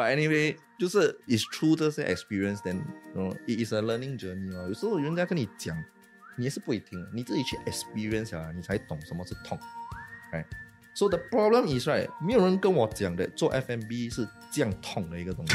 But anyway，就是 it's true 这些 experience，then it is a learning journey 哦。有时候人家跟你讲，你也是不会听，你自己去 experience 啊，你才懂什么是痛。哎，so the problem is right，没有人跟我讲的做 FMB 是这样痛的一个东西。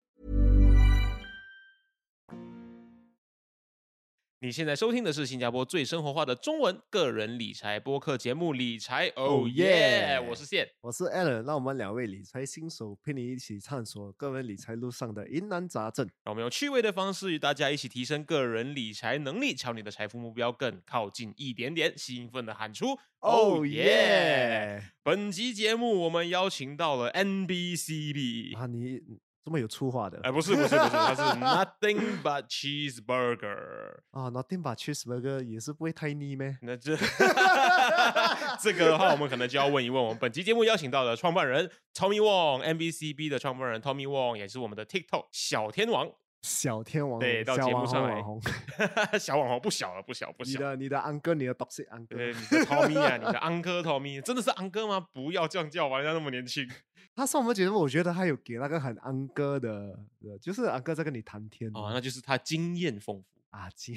你现在收听的是新加坡最生活化的中文个人理财播客节目《理财哦耶》，我是线。我是 Allen，让我们两位理财新手陪你一起探索个人理财路上的疑难杂症。让我们用趣味的方式与大家一起提升个人理财能力，朝你的财富目标更靠近一点点。兴奋的喊出哦耶！本集节目我们邀请到了 NBCB 啊，你这么有粗话的？哎，不是不是不是，它是 Nothing but Cheeseburger 啊，Nothing but Cheeseburger 也是不会太腻咩？那这 这个的话，我们可能就要问一问我们本期节目邀请到的创办人 Tommy Wong，NBCB 的创办人 Tommy Wong 也是我们的 TikTok 小天王。小天王对，到节目上来，网红，小网红不小了，不小不小。你的你的安哥，你的 d o x 安哥，对，你的 Tommy 啊，你的安哥 Tommy，真的是安哥吗？不要这样叫，人家那么年轻。他上我们节目，我觉得他有给那个很安哥的，就是安哥在跟你谈天哦，那就是他经验丰富啊，经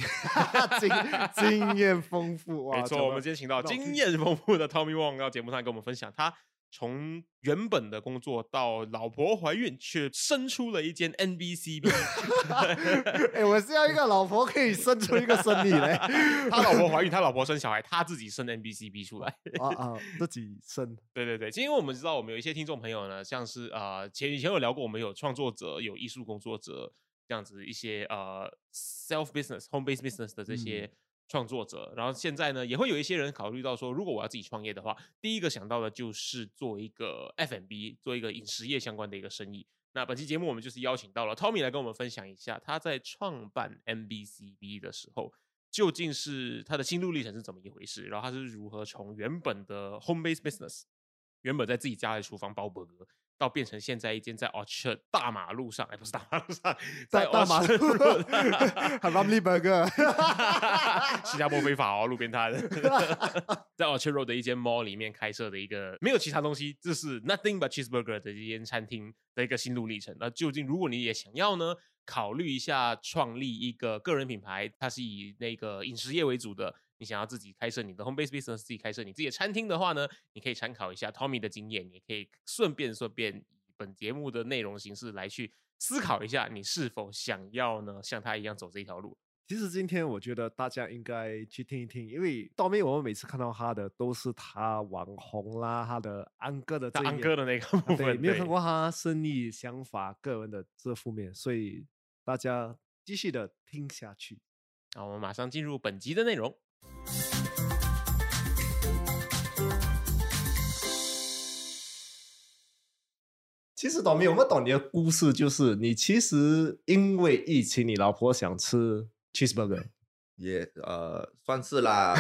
经经验丰富。没错，我们今天请到经验丰富的 Tommy Wong 到节目上跟我们分享他。从原本的工作到老婆怀孕，却生出了一间 NBCB。哎，我是要一个老婆可以生出一个生意嘞。他老婆怀孕，他老婆生小孩，他自己生 NBCB 出来。啊啊，自己生。对对对，因为我们知道，我们有一些听众朋友呢，像是呃前以前有聊过，我们有创作者、有艺术工作者这样子一些呃 self business、home based business 的这些。创作者，然后现在呢，也会有一些人考虑到说，如果我要自己创业的话，第一个想到的就是做一个 F&B，做一个饮食业相关的一个生意。那本期节目我们就是邀请到了 Tommy 来跟我们分享一下他在创办 MBCB 的时候，究竟是他的心路历程是怎么一回事，然后他是如何从原本的 home base business，原本在自己家的厨房包伯格。到变成现在一间在 Orchard 大马路上，哎，不是大马路上，在大马路，很 lovely burger，新加坡非法哦，路边摊，在 Orchard Road 的一间 mall 里面开设的一个没有其他东西，这是 nothing but cheeseburger 的一间餐厅的一个心路历程。那究竟如果你也想要呢，考虑一下创立一个个人品牌，它是以那个饮食业为主的。你想要自己开设你的 home base business，自己开设你自己的餐厅的话呢，你可以参考一下 Tommy 的经验，也可以顺便顺便以本节目的内容形式来去思考一下，你是否想要呢像他一样走这一条路。其实今天我觉得大家应该去听一听，因为 Tommy 我们每次看到他的都是他网红啦，他的安哥的安哥的那个部分，没有看过他生意想法个人的这负面，所以大家继续的听下去。那我们马上进入本集的内容。其实懂没有？我们懂你的故事，就是你其实因为疫情，你老婆想吃 cheeseburger，也呃算是啦。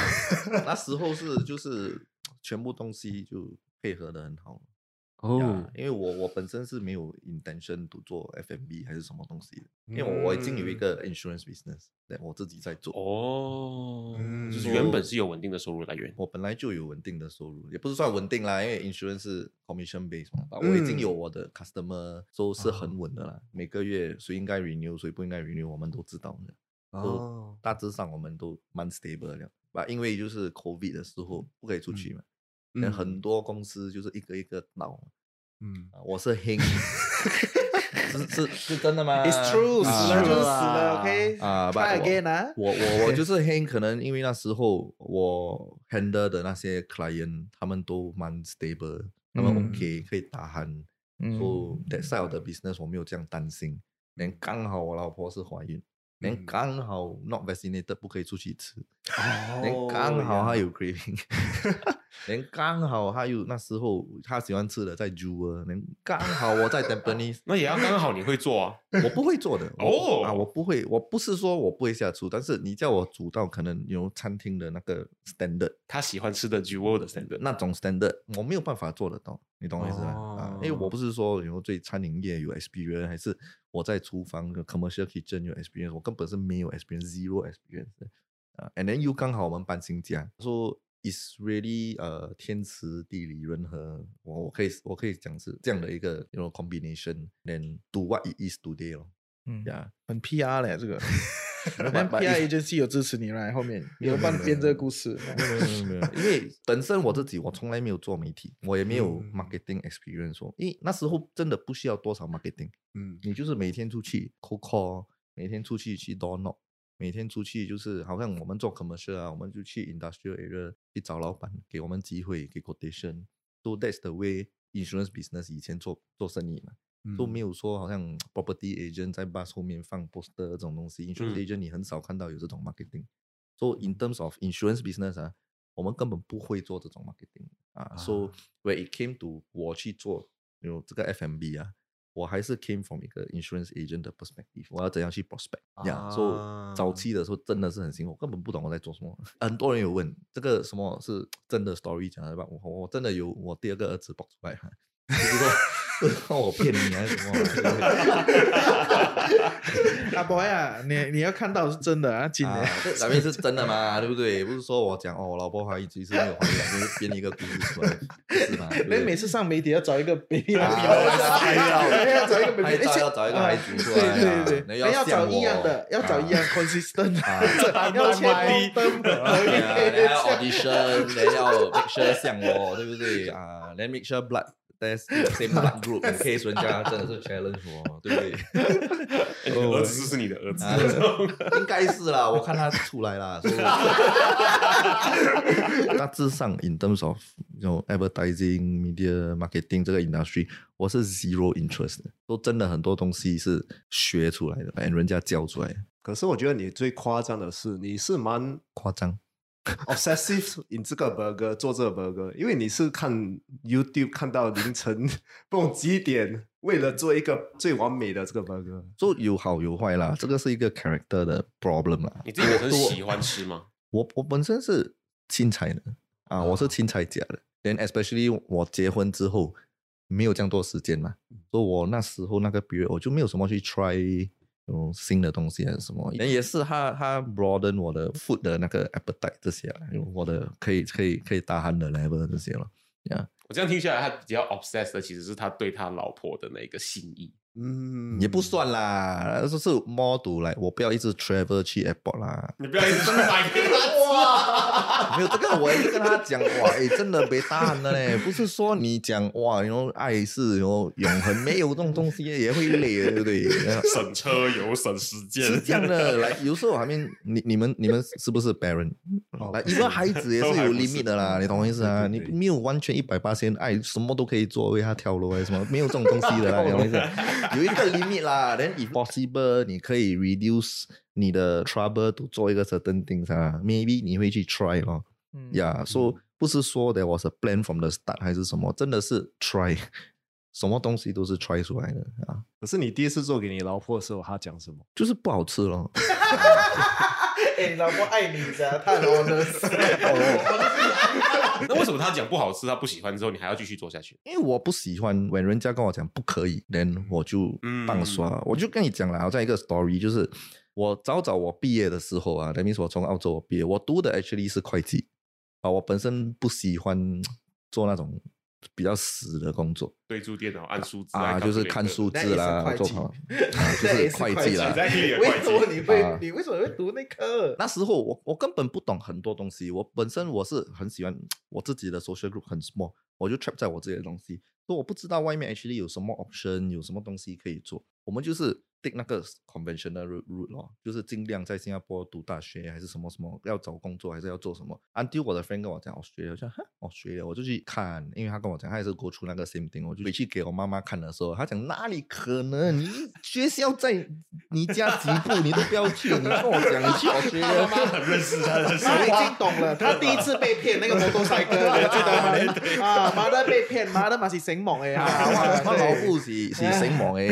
那时候是就是全部东西就配合的很好。哦，因为我我本身是没有 intention to 做 FMB 还是什么东西的，因为我我已经有一个 insurance business，对我自己在做。哦，就是原本是有稳定的收入来源，我本来就有稳定的收入，也不是算稳定啦，因为 insurance 是 commission base 嘛，我已经有我的 customer 都是很稳的啦，每个月谁应该 renew 谁不应该 renew 我们都知道的，哦，大致上我们都蛮 stable 的，吧，因为就是 COVID 的时候不可以出去嘛。那很多公司就是一个一个闹，嗯，我是黑，是是是真的吗？It's true，死了就是死了，OK 啊，Try again 啊，我我我就是黑，可能因为那时候我 handle 的那些 client 他们都蛮 stable，他们 OK 可以打鼾，，so that side of the business 我没有这样担心。连刚好我老婆是怀孕，连刚好 not vaccinated 不可以出去吃，连刚好她有 craving。连刚好他有那时候他喜欢吃的在 Jewel，连刚好我在 Tampines，那也要刚好你会做啊，我不会做的哦。啊，我不会，我不是说我不会下厨，但是你叫我煮到可能有餐厅的那个 standard，他喜欢吃的 Jewel 的 standard 那种 standard，我没有办法做得到，你懂我意思吗？啊，因为我不是说有对餐饮业有 experience，还是我在厨房 commercial kitchen 有 experience，我根本是没有 experience，zero experience 啊，and then 又刚好我们搬新家，说。Is really 呃天时地利人和，我我可以我可以讲是这样的一个 you know combination，then do what it is today 咯。嗯，呀，很 PR 嘞这个，但 PR agency 有支持你来后面有帮编这个故事。没有没有没有，因为本身我自己我从来没有做媒体，我也没有 marketing experience，说，因为那时候真的不需要多少 marketing，嗯，你就是每天出去 call call，每天出去去 door knock。每天出去就是好像我们做 commercial 啊，我们就去 industrial area 去找老板，给我们机会，给 quotation。So that's the way insurance business 以前做做生意嘛，都没有说好像 property agent 在 bus 后面放 poster 这种东西。insurance agent 你很少看到有这种 marketing。So in terms of insurance business 啊，我们根本不会做这种 marketing 啊。So when it came to 我去做有这个 FMB 啊。我还是 came from 一个 insurance agent 的 perspective，我要怎样去 prospect 呀？所以早期的时候真的是很辛苦，根本不懂我在做什么。很多人有问这个什么是真的 story 讲的吧？我我真的有我第二个儿子爆出来，就是说。看我骗你还是什么？阿 boy 啊，你你要看到是真的啊，真的，咱们是真的嘛，对不对？不是说我讲哦，我老婆怀疑其实没有怀孕，就是编一个故事出来，是吗？你每次上媒体要找一个 baby 来拍照，要找一个 baby，要找一个孩子出来，对对对，要找一样的，要找一样 consistent，要切灯，还要 audition，还要 make sure 像我，对不对啊？连 make sure blood。Same blood group，你可以说人家真的是 challenge 我，对不对？儿子是你的儿子，应该是啦，我看他出来啦。大致上，in terms of 这种 advertising、media、marketing 这个 industry，我是 zero interest。都真的很多东西是学出来的，哎，人家教出来的。可是我觉得你最夸张的是，你是蛮夸张。obsessive in 这个 burger 做这个 burger，因为你是看 YouTube 看到凌晨 不懂几点，为了做一个最完美的这个 burger，就有好有坏啦，这个是一个 character 的 problem 啦。你自己很喜欢吃吗？我我本身是青菜的啊，我是青菜家的。Then especially 我结婚之后没有这样多时间嘛，所以我那时候那个 period 我就没有什么去 try。有新的东西还是什么？也是他他 broaden 我的 food 的那个 appetite 这些了，我的可以可以可以大喊的 level 这些了。呀，我这样听下来，他比较 obsessed 的其实是他对他老婆的那个心意。嗯，也不算啦，就是 model 来，我不要一直 travel 去 airport 啦。你不要一直买哇！没有这个，我也是跟他讲哇，哎，真的没答案的嘞，不是说你讲哇，然后爱是然后永恒，没有这种东西也会累，对不对？省车油省时间，是这样的。来，有时候还没你你们你们是不是 parent？来，一个孩子也是有 limit 的啦，你懂我意思啊？你没有完全一百八千爱，什么都可以做，为他跳楼还是什么？没有这种东西的啦，你懂我意思？有一个 limit 啦，then if possible，你可以 reduce 你的 trouble to 做一个 certain things 啊，maybe 你会去 try 咯，呀，说不是说 there was a plan from the start 还是什么，真的是 try，什么东西都是 try 出来的啊。可是你第一次做给你老婆的时候，她讲什么？就是不好吃咯。哎，老婆爱你的，太 honest。那为什么他讲不好吃，他不喜欢之后，你还要继续做下去？因为我不喜欢，when 人家跟我讲不可以，then 我就棒刷。我就跟你讲了，好像一个 story，就是我早早我毕业的时候啊，等于说我从澳洲我毕业，我读的 actually 是会计啊，我本身不喜欢做那种。比较死的工作，对住电脑按数字啊，就是看数字啦，做好，就是会计啦。为什么你 会？你为什么会读那科？那时候我我根本不懂很多东西，我本身我是很喜欢我自己的 social group 很 small，我就 trap 在我自己的东西，说我不知道外面 actually 有什么 option，有什么东西可以做。我们就是 take 那个 conventional route route 咯，就是尽量在新加坡读大学还是什么什么，要找工作还是要做什么。until 我的 friend 跟我讲，我学了，我说哈，我学了，我就去看，因为他跟我讲，他也是过出那个 same thing，我就回去给我妈妈看的时候，他讲哪里可能？你学校在你家几步，你都不要去，你跟我讲你去我学了，很认识他的他已经懂了，他第一次被骗那个摩托车哥，你记得吗？啊，妈的被骗，妈的嘛是醒目哎啊，我老父是是醒目哎，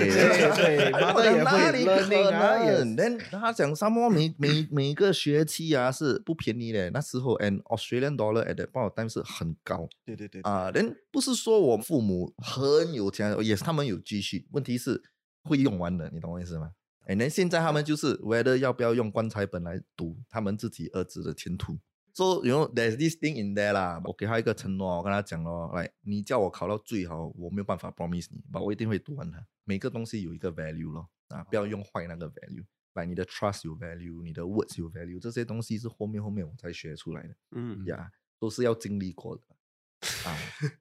妈的也哪里会可 learning 啊，也能？then 他讲沙漠每 每每个学期啊是不便宜的，那时候 and Australian dollar at that point of time 是很高对对对，啊。人不是说我父母很有钱，也是他们有积蓄，问题是会用完的，你懂我意思吗？哎，那现在他们就是 whether 要不要用棺材本来赌他们自己儿子的前途。So you know there's this thing in there 啦，我给他一个承诺，我跟他讲咯，来，你叫我考到最好，我没有办法 promise 你，but 我一定会读完它。每个东西有一个 value 咯，啊，不要用坏那个 value。来，你的 trust 有 value，你的 words 有 value，这些东西是后面后面我才学出来的。嗯呀都是要经历过的啊。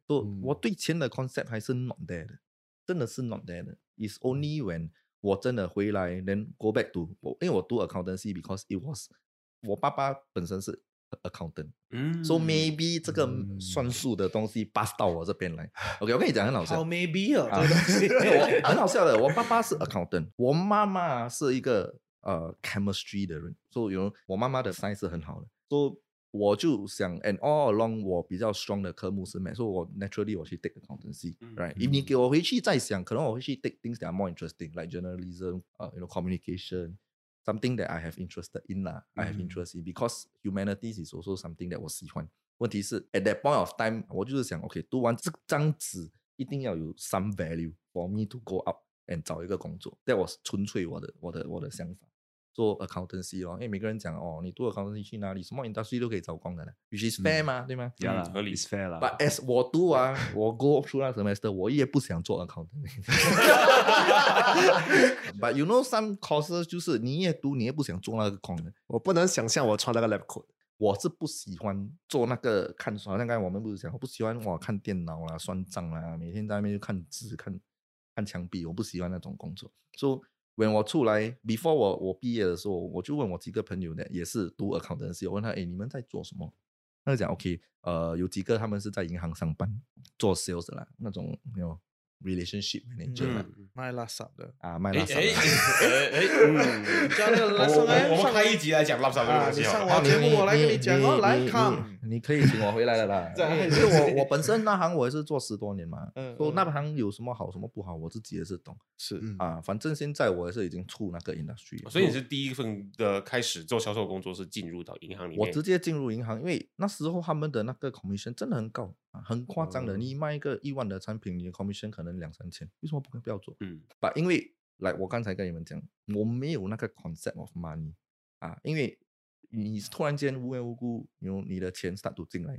都我对钱的 concept 还是 not there 的，真的是 not there 的。Is only when 我真的回来，then go back to 我，因为我读 accountancy，because it was 我爸爸本身是 accountant，嗯 so maybe 这个算数的东西 pass 到我这边来。OK，我跟你讲很好笑好。maybe 哦，啊这个东西，我很好笑的，我爸爸是 accountant，我妈妈是一个呃 chemistry 的人，所以有我妈妈的 science 是很好的，所以我就想，and all along 我比较 strong 的科目是 math，所以我 naturally 我去 take accountancy，right？、if 你给我回去再想，可能我会去 take things that are more interesting，like journalism，呃、y o u know communication。Something that I have interested in 啦、I have interest in because humanities is also something that 我喜欢。问题是 at that point of time，我就是想，OK，读完这张纸一定要有 some value for me to go up and 找一个工作。that was 纯粹我的我的我的想法。做 accountancy 咯，因为每个人讲哦，你读 accountancy 去哪里，什么 industry 都可以找工的呢，which is fair 嘛，对吗？呀啦，合理 is fair 啦。But as 我读啊，我 go through 那 semester，我也不想做 accountancy。But you know some courses 就是你也读，你也不想做那个工的。我不能想象我穿那个 lab coat。我是不喜欢做那个看书，好像刚才我们不是讲，我不喜欢哇看电脑啦、算账啦，每天在那边就看字、看看墙壁，我不喜欢那种工作。所、以我出来，before 我我毕业的时候，我就问我几个朋友呢，也是读 accountancy，我问他，哎，你们在做什么？他就讲 OK，呃，有几个他们是在银行上班，做 sales 啦，那种有 relationship manager 嘛、卖垃圾的，啊，卖哎哎垃圾的。哎哎，嗯，叫那个我垃圾哎我我们开一集来讲垃圾这个啊，东西上我节目我来跟你讲哦，来看，你可以请我回来了啦。这样因为我我本身那行我也是做十多年嘛，嗯说那嗯。行有什么好什么不好，我自己也是懂。是。嗯。啊。反正现在我也是已经出那个 industry，所以你是第一份的开始做销售工作是进入到银行里面，我直接进入银行，因为那时候他们的那个 commission 真的很高。啊，很夸张的。嗯你卖一个一万的产品，你的 commission 可能两三千，为什么不不要做？嗯把，因为来我刚才跟你们讲，我没有那个 concept of money 啊，因为你突然间无缘无故有你的钱 start to 进来，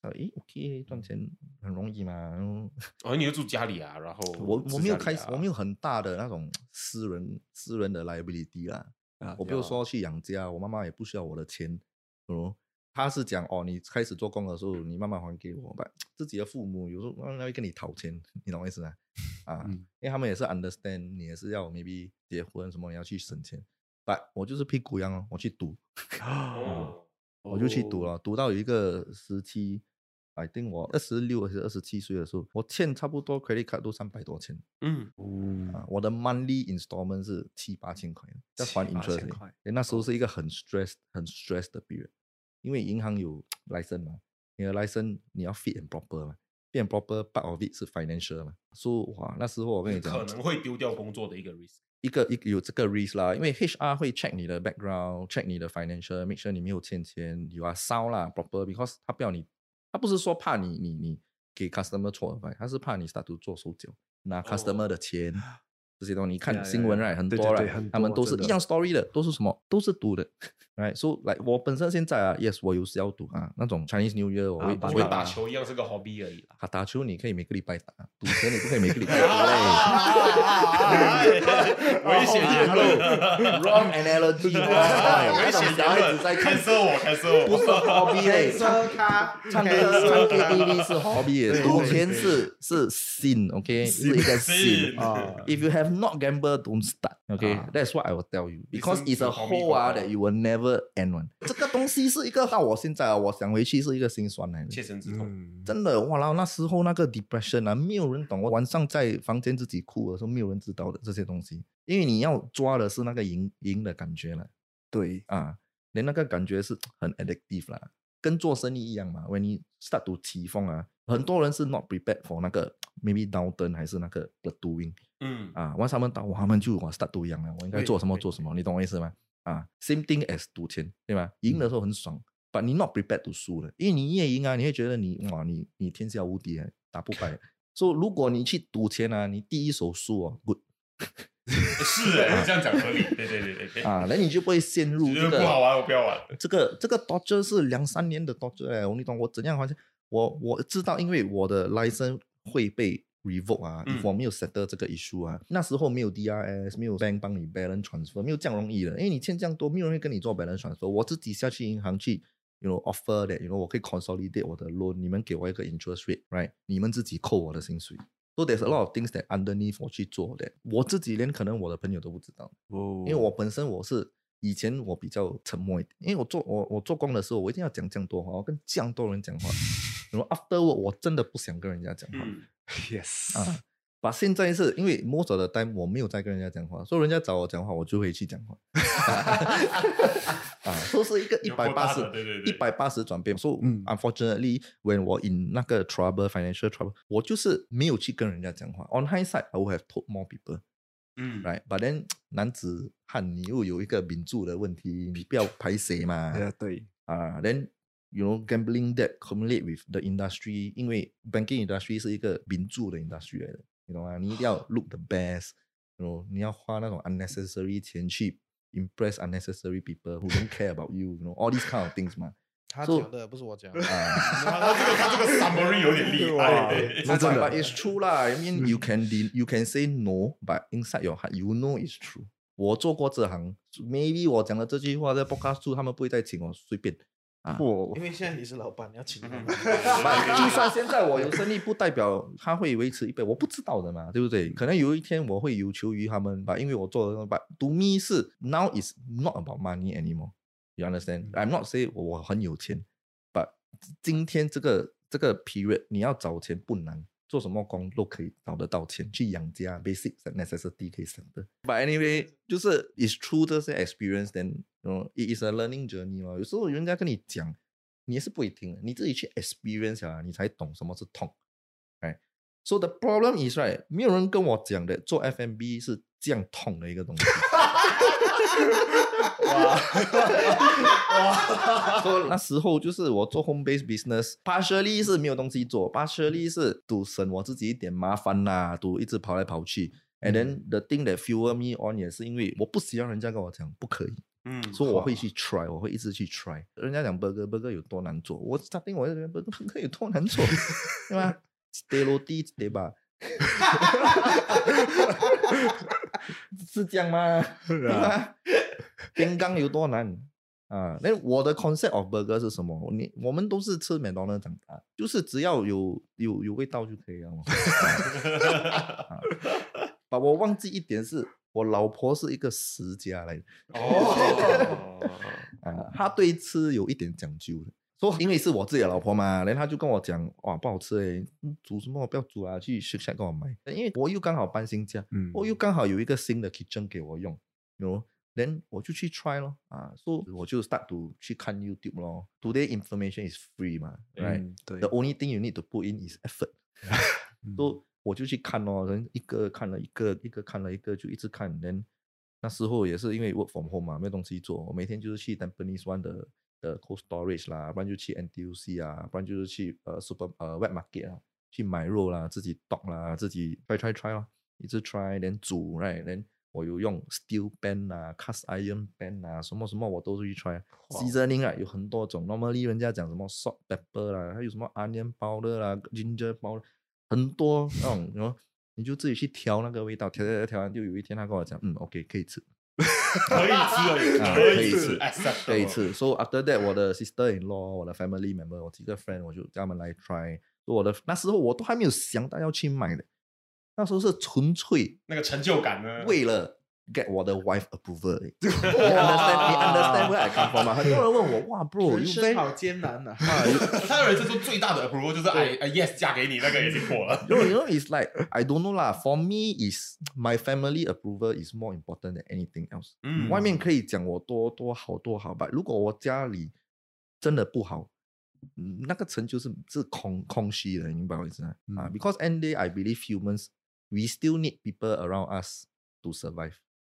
啊，诶，OK，赚钱很容易嘛。然后哦，你就住家里啊，然后 我我没有开始，我没有有很大的那种私人私人的 liability 啦。啊我不如说去养家，我妈妈也不需要我的钱，哦，她是讲哦，你开始做工的时候，你慢慢还给我吧。自己的父母有时候他会跟你讨钱，你懂我意思吗？啊，嗯因为他们也是 understand 你也是要 maybe 结婚什么，你要去省钱。但我就是屁股样哦，我去赌，哦，我就去赌了，赌到有一个时期，I think 我二十六还是二十七岁的时候，我欠差不多 credit card 都三百多千。嗯，啊，我的 monthly installment 是七八千块，在还 interest 千欸。块诶那时候是一个很 stress、很 stress 的 period，因为银行有 license 嘛，你的 license 你要 fit and proper 嘛，fit and proper part of it 是 financial 嘛，所以哇，那时候我跟你讲，可能会丢掉工作的一个 risk。一个一个有这个 risk 啦，因为 HR 会 check 你的 background，check 你的 financial，make sure 你没有欠钱，you are sound 啦 proper，because 他不要你，他不是说怕你你你给 customer 错的，他是怕你 start to 做手脚，拿 customer 的钱。这些东西，你看新闻呀 right 很多对 right，他们都是一样 story 的，都是什么？都是赌的，right？So like 我本身现在啊，yes，我有时要赌啊，那种 Chinese New Year 我会啊我会打球一样是个 hobby 而已啦。啊，打球你可以每个礼拜打，赌钱你不可以每个礼拜打 嘞。危险言论。wrong analogy，危险小孩子在看看，射我，看射我，不是 hobby 嘞，唱他唱歌唱 KTV 是 hobby，赌钱是是 sin，OK，是一个 sin 啊 If you have not gambled, don't start. Okay, 啊 that's what I will tell you. Because it's a 是 hole 啊 that you will never end one. 这个东西是一个到我现在啊，我想回去是一个心酸来的。切身之痛。嗯，真的，哇！然后那时候那个 depression 啊，没有人懂。我晚上在房间自己哭的时候，没有人知道的这些东西，因为你要抓的是那个赢赢的感觉了对，啊，连那个感觉是很 addictive 啦，跟做生意一样嘛。When you start to 起风啊，很多人是 not prepared for 那个 maybe downturn 还是那个 plateauing 嗯，啊，完他们到他们就哇 start 都一样了，我应该做什么做什么，你懂我意思吗？啊，same thing as 赌钱，对吧？赢的时候很爽。but 你 not prepared to 输了，因为你越赢啊，你会觉得你哇，你你天下无敌啊，打不败。所以如果你去赌钱啊，你第一手输哦，good 是哎，这样讲合理。对对对对对。啊，那你就不会陷入这个不好玩，我不要玩。这个这个 Dodger 是两三年的 Dodger 哎，你懂我怎样还是我我知道，因为我的 license 会被 revoke 啊，嗯如果没有 settle 这个 issue 啊，那时候没有 DRS，没有 bank 帮你 balance transfer，没有这样容易的，因为你欠这样多，没有人会跟你做 balance transfer，我自己下去银行去。You know, offer that, you know, 我可以 consolidate 我的 loan，你们给我一个 interest rate，right？你们自己扣我的薪水。So there's a lot of things that underneath 我去做的，我自己连可能我的朋友都不知道。哦因为我本身我是以前我比较沉默一点，因为我做我我做工的时候，我一定要讲这样多话，我跟这样多人讲话。然后 after 我我真的不想跟人家讲话、嗯，yes 啊。把现在是因为 most of the time 我没有在跟人家讲话，所以人家找我讲话，我就会去讲话。啊，说是一个一百八十对对对一百八十转变。So 嗯 unfortunately, when 我 in 那个 trouble financial trouble，我就是没有去跟人家讲话。On hindsight, I would have told more people. 嗯，right? But then 男子汉你又有一个民主的问题，你不要排谁嘛对啊对，啊、then you know gambling that correlate with the industry，因为 banking industry 是一个民主的 industry 来的，你懂吗？你一定要 look the best，you know 你要花那种 unnecessary 钱去 impress unnecessary people who don't care about you，you know all these kind of things 嘛。他 So- 讲的不是我讲。啊，他这个他这个 summary 有点厉害。对那真的 But it's true 啦。I mean, you can de- you can say no, but inside your heart, you know it's true. 我做过这行，maybe 我讲的这句话在 podcast 处，他们不会再请我，随便。 啊，我因为现在你是老板，你要请他 就算现在我有 生意，不代表他会维持一辈，我不知道的嘛，对不对？可能有一天我会有求于他们吧，因为我做的吧，to me 是 now is not about money anymore. You understand? I'm not say 我我很有钱，but 今天这个这个 period 你要找钱不难，做什么工都可以找得到钱去养家，basic necessity 可以省的。But anyway，就是 it's through 这些 experience，then you know it is a learning journey 咯。有时候人家跟你讲，你也是不会听的，你自己去 experience 啊，你才懂什么是痛。right? So the problem is right，没有人跟我讲的做 FMB 是这样痛的一个东西。哇！说那时候就是我做 home base business，partially 是没有东西做，partially 是赌省我自己一点麻烦啦，赌一直跑来跑去。And then the thing that fuel me on 也是因为我不希望人家跟我讲不可以，嗯，所以我会去 try，我会一直去 try。人家讲 burger burger 有多难做，我 starting 我就觉得 burger burger 有多难做，对吧？stay 落地对吧？是这样吗？对吧？边缸有多难啊？那我的 concept of burger 是什么？你我们都是吃麦当劳长大，就是只要有有有味道就可以了嘛。啊把我忘记一点是，我老婆是一个食家来的。哦，啊，他对吃有一点讲究的。说因为是我自己的老婆嘛，然后他就跟我讲，哇，不好吃诶，嗯煮什么不要煮啊，去 h a 跟我买。因为我又刚好搬新家，嗯我又刚好有一个新的 kitchen 给我用，有，then 我就去 try 咯，啊，所、以我就 start to 去看 YouTube 咯。Today information is free 嘛，right？嗯对 The only thing you need to put in is effort 嗯都我就去看咯，人一个看了一个，一个看了一个，就一直看。人那时候也是因为 work from home 嘛，没有东西做，我每天就是去 Tampines One 的的 cold storage 啦，不然就去 NTUC 啊，不然就是去呃 super 呃 wet market 啊，去买肉啦，自己 dog 啦，自己 try try try 咯，一直 try，连煮，right，连我有用 steel pan 啊，cast iron pan 啊，什么什么我都是去 try。seasoning 啊，有很多种，normally 人家讲什么 salt pepper 啦，还有什么 onion powder 啦，ginger powder，很多那种，然后你就自己去调那个味道，调调调调完，就有一天他跟我讲，嗯，OK，可以吃，可以吃而已，啊可以吃可以吃，acceptable 可以吃。So after that，我的 sister in law，我的 family member，我几个 friend，我就叫他们来 try。我的那时候我都还没有想到要去买的，那时候是纯粹那个成就感呢？为了 get 我的 wife approval 而已。你 understand？你 understand where I come from 吗？很多人问我，哇，bro，人 you 生 very 好艰难呐。啊，you 他的人生中最大的 approval 就是哎哎 yes 嫁给你那个已经过了。 you know, you know, it's like I don't know lah. For me, is my family approval is more important than anything else. 嗯外面可以讲我多多好多好吧，如果我家里真的不好，嗯那个成就是是空空虚的，你明白我意思吗？啊，because end day I believe humans we still need people around us to survive.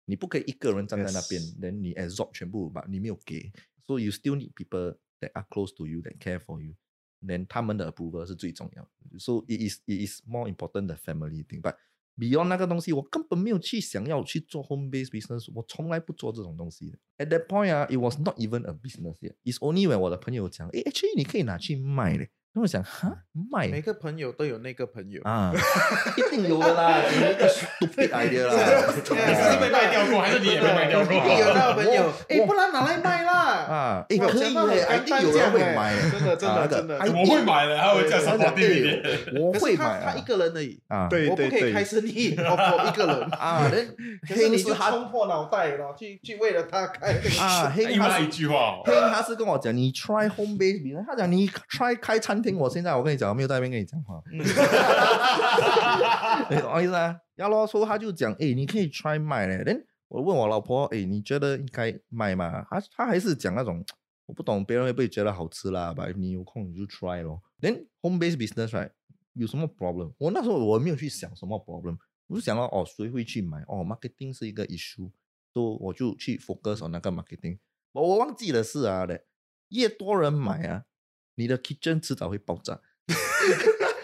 你不可以一个人站在那边 Yes. then 你 absorb 全部吧，你没有给，so you still need people that are close to you that care for you. then 他们的 approval 是最重要的。So it is it is more important the family thing. But beyond 那个东西，我根本没有去想要去做 home based business，我从来不做这种东西的。At that point 啊，it was not even a business yet. It's only when 我的朋友讲，诶 a c 你可以拿去卖嘞。那我想，哈，卖每个朋友都有那个朋友，啊，一定有的啦，你一个 stupid idea 啦。你是被卖掉过，还是你也被卖掉过？一定有那个朋友我，哎，不然拿来卖啦。啊，诶，哇可以嘞，讲到很一定有人会干买净，真的真的啊那个真的我会买的，还会叫什么弟弟？诶我会买啊他一个人而已，啊，对我不可以开生意，我我一个人。啊，人可是你黑他就是冲破脑袋了，去去为了他开啊，黑 他是句话哦，黑他是跟我讲，你 try home base business，他讲你 try 开餐厅，我现在我跟你讲，我没有在那边跟你讲话，你懂我意思啊？要咯，说他就讲，哎，你可以 try 卖嘞。then 我问我老婆，哎，你觉得应该卖吗？他他还是讲那种，我不懂别人会不会觉得好吃啦，吧？你有空你就 try 咯。then home base business right 有什么 problem？我那时候我没有去想什么 problem，我就想到哦，谁会去买？哦，marketing 是一个 issue，所以我就去 focus on 那个 marketing。我我忘记的是啊的，越多人买啊，你的 kitchen 迟早会爆炸。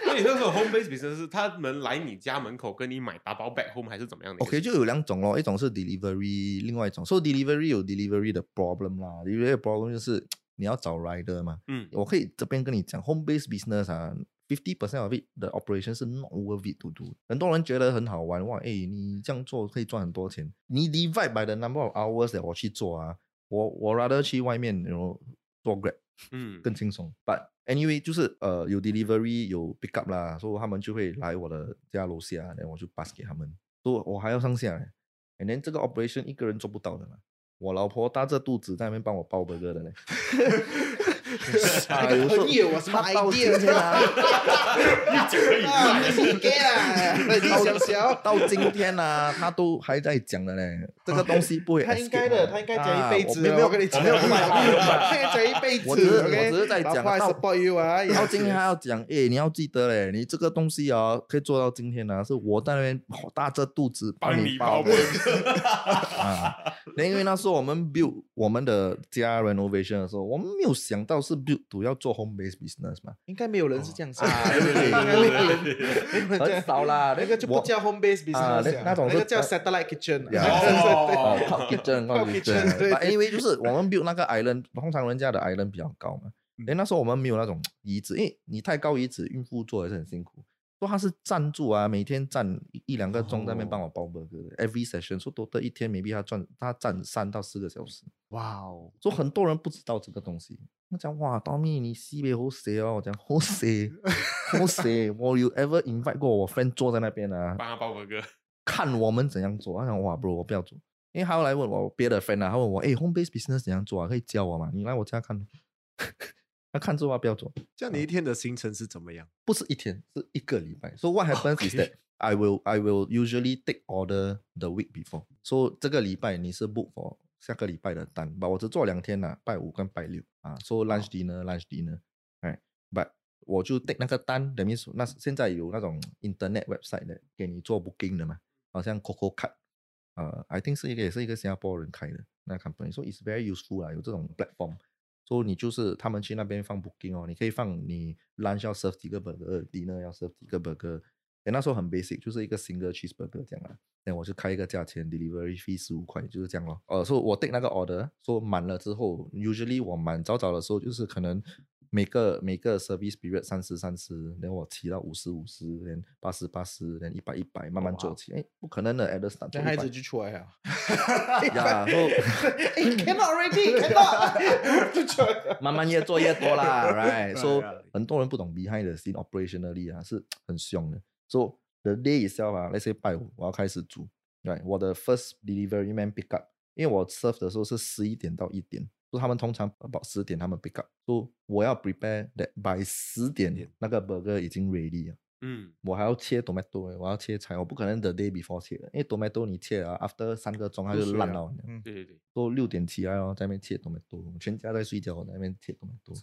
所以那时候 home base business 是他们来你家门口跟你买打包 back home 还是怎么样的 OK，就有两种咯，一种是 delivery，另外一种，so delivery 有 delivery 的 problem 啦，delivery 的 problem 就是你要找 rider 嘛。嗯我可以这边跟你讲，home base business 啊，fifty percent of it 的 operation 是 not worth it to do。很多人觉得很好玩，哇，哎，你这样做可以赚很多钱。你 divide by the number of hours that 我去做啊，我我 rather 去外面，然后做 grab。嗯更轻松。But anyway，就是呃有 delivery 有 pick up 啦，所以他们就会来我的家楼下，然后我就 pass 给他们，所以我还要上下嘞。And then 这个 operation 一个人做不到的嘛，我老婆大着肚子在那边帮我包 burger 的嘞。啊那个有时候朋友我什么他到 idea 今天啊，你是 gay 啦，你。到今天啊，他都还在讲的嘞，这个东西不会他应该的，他应该讲一辈子没有没有跟你讲，我没有卖他应该讲一辈子。我只是我只是在讲老婆还到 support you 啊。然后今天还要讲，诶，你要记得嘞，你这个东西啊，可以做到今天呢，是我在那边大着肚子帮你包的 啊。那因为那时候我们 build 我们的家 renovation 的时候，我们没有想到是 build 主要做 home based business 嘛，应该没有人是这样想，啊对不对？应该没有人，没有人这很。少啦，那个就不叫 home base 啊 business，那那种是那个叫 satellite kitchen。哦 kitchen，kitchen。对对 anyway，就是我们 build 那个 island，通常人家的 island 比较高嘛。哎，那时候我们没有那种椅子，因为你太高椅子，孕妇坐也是很辛苦。说他是站住啊，每天站一一两个钟在那边帮我包 burger 的，every session，说多的一天，maybe 他赚他站三到四个小时。哇哦，说很多人不知道这个东西，我讲哇，刀咪你西北好写哦，我讲好写，好写，我有 ever invite 过我 friend 坐在那边啊，帮他包个哥，看我们怎样做。他讲哇，bro，我不要做，因为他后来问我别的 friend 啊，他问我，哎，home base business 怎样做啊？可以教我吗？你来我家看。他看之后他不要做，这样你一天的行程是怎么样？不是一天，是一个礼拜。So what happens is that I will I will usually take order the week before. So 这个礼拜你是 book for 下个礼拜的单，but 我只做两天呐、拜五跟拜六啊。So lunch dinner lunch dinner，哎，but 我就 take 那个单，等于说那现在有那种 internet website 的给你做 booking 的嘛，好像 Coco Cut，呃，I think 是一个也是一个新加坡人开的那 company，所以 it's very useful 啊，有这种 platform。所以你就是他们去那边放 booking 哦，你可以放你 lunch 要 serve 几个 burger，dinner 要 serve 几个 burger。哎，那时候很 basic，就是一个 single cheeseburger 这样啊。那我就开一个价钱，delivery fee 十五块，就是这样咯。呃，所以我 take 那个 order，说满了之后，usually 我满早早的时候就是可能每个每个 service period 三十三十，然后我骑到五十五十，连八十八十，连一百一百，慢慢做起。哎，不可能的，at the start 那孩子就出来啊。呀，说 cannot already，cannot，就出来。慢慢越做越多啦，right？说很多人不懂 behind the scene operationally 啊，是很凶的。So the day itself 啊，let's say 拜五我要开始煮，right？我的 first delivery man pick up，因为我 serve 的时候是十一点到一点。说他们通常到十点他们 pick up，说我要 prepare that by 十点那个 burger 已经 ready 了。嗯，我还要切 tomato，我要切菜，我不可能 the day before 切的，因为 tomato 你切啊，after 三个钟它就烂了。嗯，对对对。都六点起来哦，在那边切 tomato，全家在睡觉，在那边切 tomato。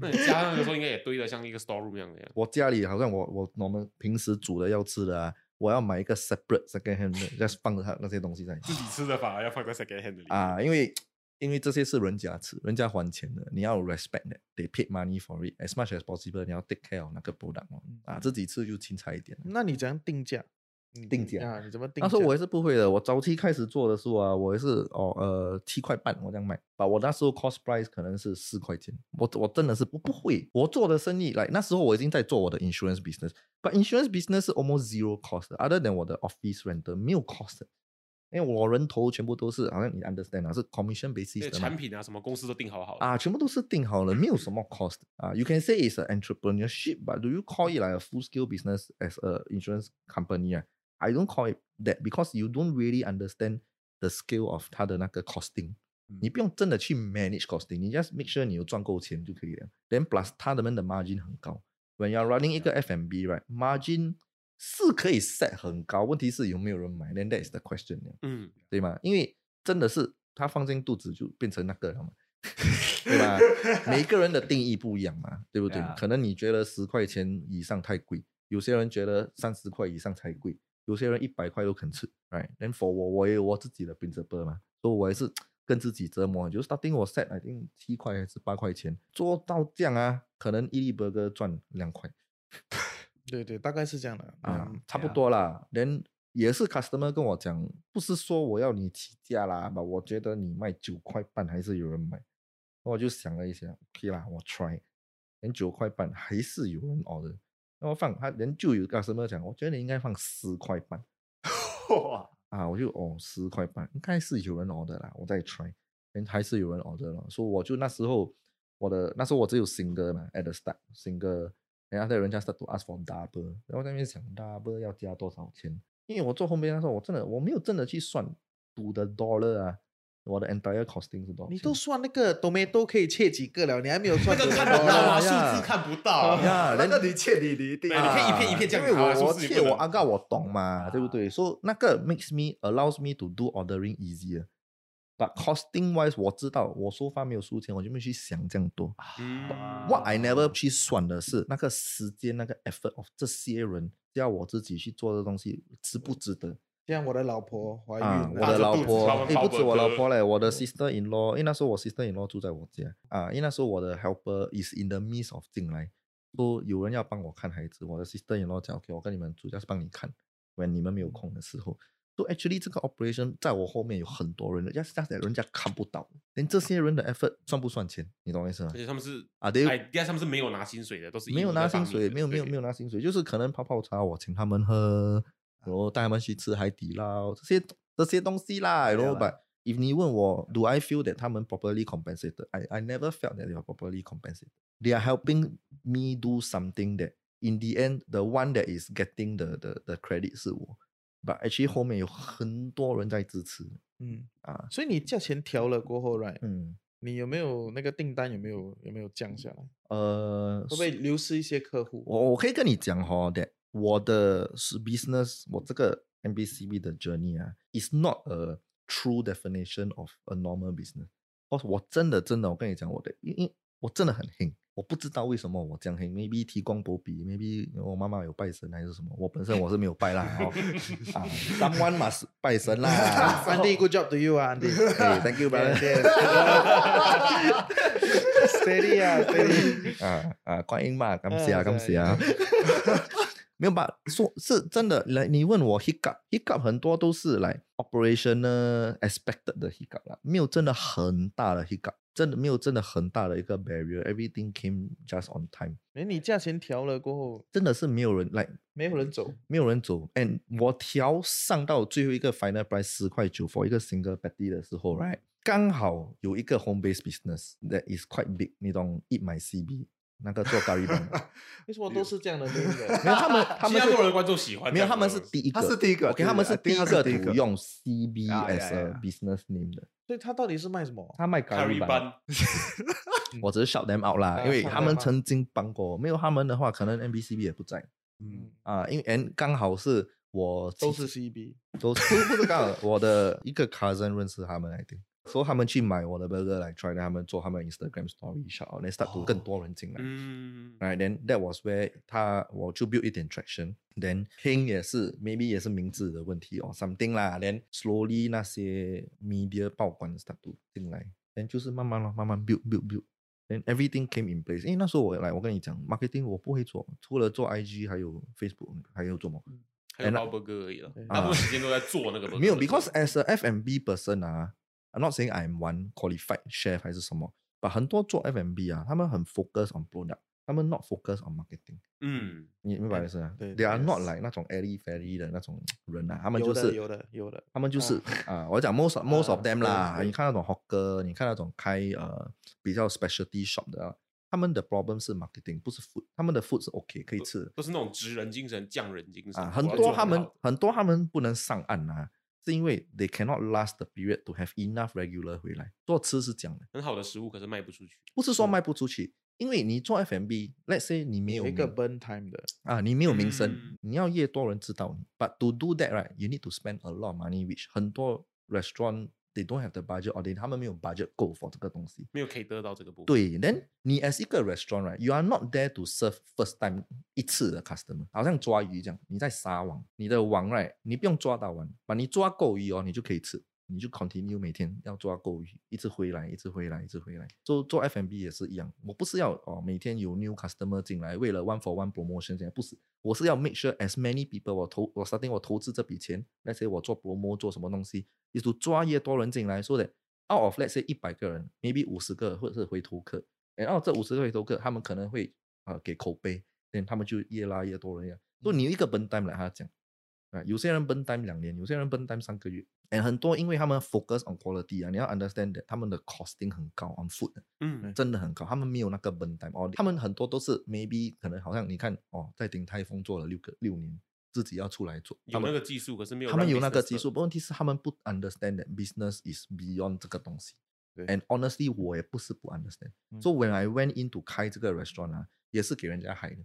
那你家那个时候应该也堆的像一个 storeroom 一样的。我家里好像我我我们平时煮的要吃的啊，我要买一个 separate second hand，just 放着它那些东西在。自己吃的反而要放在 second hand 里。啊，因为。因为这些是人家吃，人家还钱的，你要 respect 的，they pay money for it as much as possible。你要 take care of 那个 product 哦，啊，自己吃就轻彩一点。那你怎样定价？定价啊？你怎么定？那时候我也是不会的。我早期开始做的时候啊，我也是哦呃七块半我这样卖，把我那时候 cost price 可能是四块钱。我我真的是不不会，我做的生意来那时候我已经在做我的 insurance business，but insurance business 是 almost zero cost，other than 我的 office rent 没有 cost。因为我人头全部都是，好像你 understand 啊，是 commission basis 的产品啊，什么公司都定好好了啊，全部都是定好了，没有什么 cost 啊。You can say it's an entrepreneurship，but do you call it like a full scale business as a insurance company 啊？I don't call it that because you don't really understand the scale of 它的那个 costing。你不用真的去 manage costing，你 just make sure 你有赚够钱就可以了。Then plus 它的们的 margin 很高。When you are running 一个 F&B，right，margin 是可以 set 很高，问题是有没有人买？Then that is the question，嗯，对吗？因为真的是他放进肚子就变成那个了嘛，对吧？每个人的定义不一样嘛，对不对？可能你觉得十块钱以上太贵，有些人觉得三十块以上才贵，有些人一百块都肯吃，right？Then for 我，我也有我自己的 principle 嘛，所以我还是跟自己折磨，就是 starting 我 set I think 七块还是八块钱，做到这样啊，可能一粒 burger 赚两块。对对，大概是这样的啊，差不多啦。连也是 customer 跟我讲，不是说我要你起价啦，吧？我觉得你卖九块半还是有人买。我就想了一下，OK 啦，我 try，连九块半还是有人 order。那我放他连就有 customer 讲，我觉得你应该放十块半。哇啊，我就哦十块半应该是有人 order 啦，我再 try，连还是有人 order 了。所以我就那时候我的那时候我只有 single 嘛，at the start single。然后在人家 start to ask for double，然后在那边想 double 要加多少钱？因为我做后面那时候，我真的我没有真的去算赌的 dollar 啊，我的 entire costing 是多少？你都算那个 tomato 可以切几个了，你还没有算那个看不到啊，数字看不到呀。那个你切你你一定，你可以一片一片这样因为我我切我阿告我懂嘛，对不对？所以那个 makes me allows me to do ordering easier。But costing wise，我知道我说话没有输钱，我就没去想这样多。What I never 去算的是那个时间，那个 effort of 这些人叫我自己去做的东西值不值得？像我的老婆怀孕，我的老婆，哎，不止我老婆嘞，我的 sister in law，因为那时候我 sister in law 住在我家啊，因为那时候我的 helper is in the midst of 进来，说有人要帮我看孩子，我的 sister in law 讲 OK，我跟你们主要是帮你看，when 你们没有空的时候。So actually，这个 operation 在我后面有很多人的，要是这样子，人家看不到，连这些人的 effort 算不算钱？你懂我意思吗？而且他们是啊，对，第二他们是没有拿薪水的，都是没有拿薪水，没有没有没有拿薪水，就是可能泡泡茶，我请他们喝，然后带他们去吃海底捞这些这些东西啦。然后，But if 你问我，Do I feel that 他们 properly compensated？I I never felt that they are properly compensated. They are helping me do something that in the end, the one that is getting the the the credit 是我。把 H 后面有很多人在支持，嗯啊，所以你价钱调了过后，right？嗯，你有没有那个订单有没有有没有降下来？呃，会不会流失一些客户？我我可以跟你讲哈的，我的是 business，我这个 MBCB 的 journey 啊，is not a true definition of a normal business。哦，我真的真的，我跟你讲我的，因因我真的很黑。我不知道为什么我这样黑，maybe 提光波比，maybe 我妈妈有拜神还是什么，我本身我是没有拜啦，哦，啊，someone must 拜神啦。Andy，good job to you 啊，Andy，Thank you，brother。Steady 啊，Steady。啊啊，观音嘛，感谢啊，感谢啊。没有吧？说是真的来，你问我 hiccup，hiccup 很多都是来 operational expected 的 hiccup 啦，没有真的很大的 hiccup。真的没有真的很大的一个 barrier，everything came just on time。哎，你价钱调了过后，真的是没有人来，没有人走，没有人走。And 我调上到最后一个 final price 十块九 for 一个 single patty 的时候，right，刚好有一个 home base business that is quite big，你懂？Eat my CB。那个做咖喱饭，为什么都是这样的？没有他们，他们是多人观众喜欢。没有他们是第一个，他是第一个，OK，他们是第一个用 CB as a business name 的。所以他到底是卖什么？他卖咖喱班。我只是 shout them out 啦，因为他们曾经帮过，没有他们的话，可能 NBCB 也不在。嗯。啊，因为 N 刚好是我都是 CB，都是不是刚好我的一个 cousin 认识他们来的。说他们去买我的 burger 来 try，他们做他们 Instagram story shot，then start to 更多人进来。嗯，right，then that was where 他我就 build 一点 traction，then King 也是 maybe 也是名字的问题哦，something 啦，then slowly 那些 media 曝光 start to 进来，then 就是慢慢咯，慢慢 build build build，then everything came in place。因为那时候我来，我跟你讲 marketing 我不会做，除了做 IG 还有 Facebook 还有做么？还有包 burger 而已了，大部分时间都在做那个。没有，because as a F&B person 啊。I'm not saying I'm one qualified chef 还是什么，把很多做 F&B 啊，他们很 focus on product，他们 not focus on marketing。嗯，你明白意思啊？对，They are not like 那种 airy fairy 的那种人啊，他们就是有的有的，他们就是啊，我讲 most most of them 啦，你看那种 hawker，你看那种开呃比较 specialty shop 的，他们的 problem 是 marketing，不是 food，他们的 food 是 OK 可以吃，都是那种职人精神、匠人精神啊，很多他们很多他们不能上岸啊。是因为 they cannot last the period to have enough regular 回来做吃是讲的，很好的食物可是卖不出去，不是说卖不出去，因为你做 FMB，let's say 你没有一个 burn time 的啊，你没有名声，你要越多人知道你，but to do that right，you need to spend a lot of money，which 很多 restaurant。They don't have the budget, or they 他们没有 budget go for 这个东西，没有可以得到这个部分。对，then 你 as 一个 restaurant right，you are not there to serve first time 一次的 customer，好像抓鱼这样，你在撒网，你的网 right，你不用抓到完，把你抓够鱼哦，你就可以吃。你就 continue 每天要抓够鱼，一直回来，一直回来，一直回来。做做 F M B 也是一样，我不是要哦每天有 new customer 进来，为了 one for one promotion 这样，不是，我是要 make sure as many people 我投我 starting 我投资这笔钱，let's say 我做 promo 做什么东西，也就抓越多人进来，说的 out of let's say 一百个人，maybe 五十个或者是回头客，然后这五十个回头客，他们可能会啊给口碑，then 他们就越拉越多人呀。所以你一个笨蛋来他讲。啊，有些人奔 time 两年，有些人奔 time 三个月，哎，很多因为他们 focus on quality 啊，你要 understand 他们的 costing 很高 on food，嗯，真的很高，他们没有那个奔 time 哦，他们很多都是 maybe 可能好像你看哦，在顶泰丰做了六个六年，自己要出来做，有那个技术，可是没有，他们有那个技术，问题是他们不 understand that business is beyond 这个东西，and honestly 我也不是不 understand。So when I went into 开这个 restaurant 啊，也是给人家害的。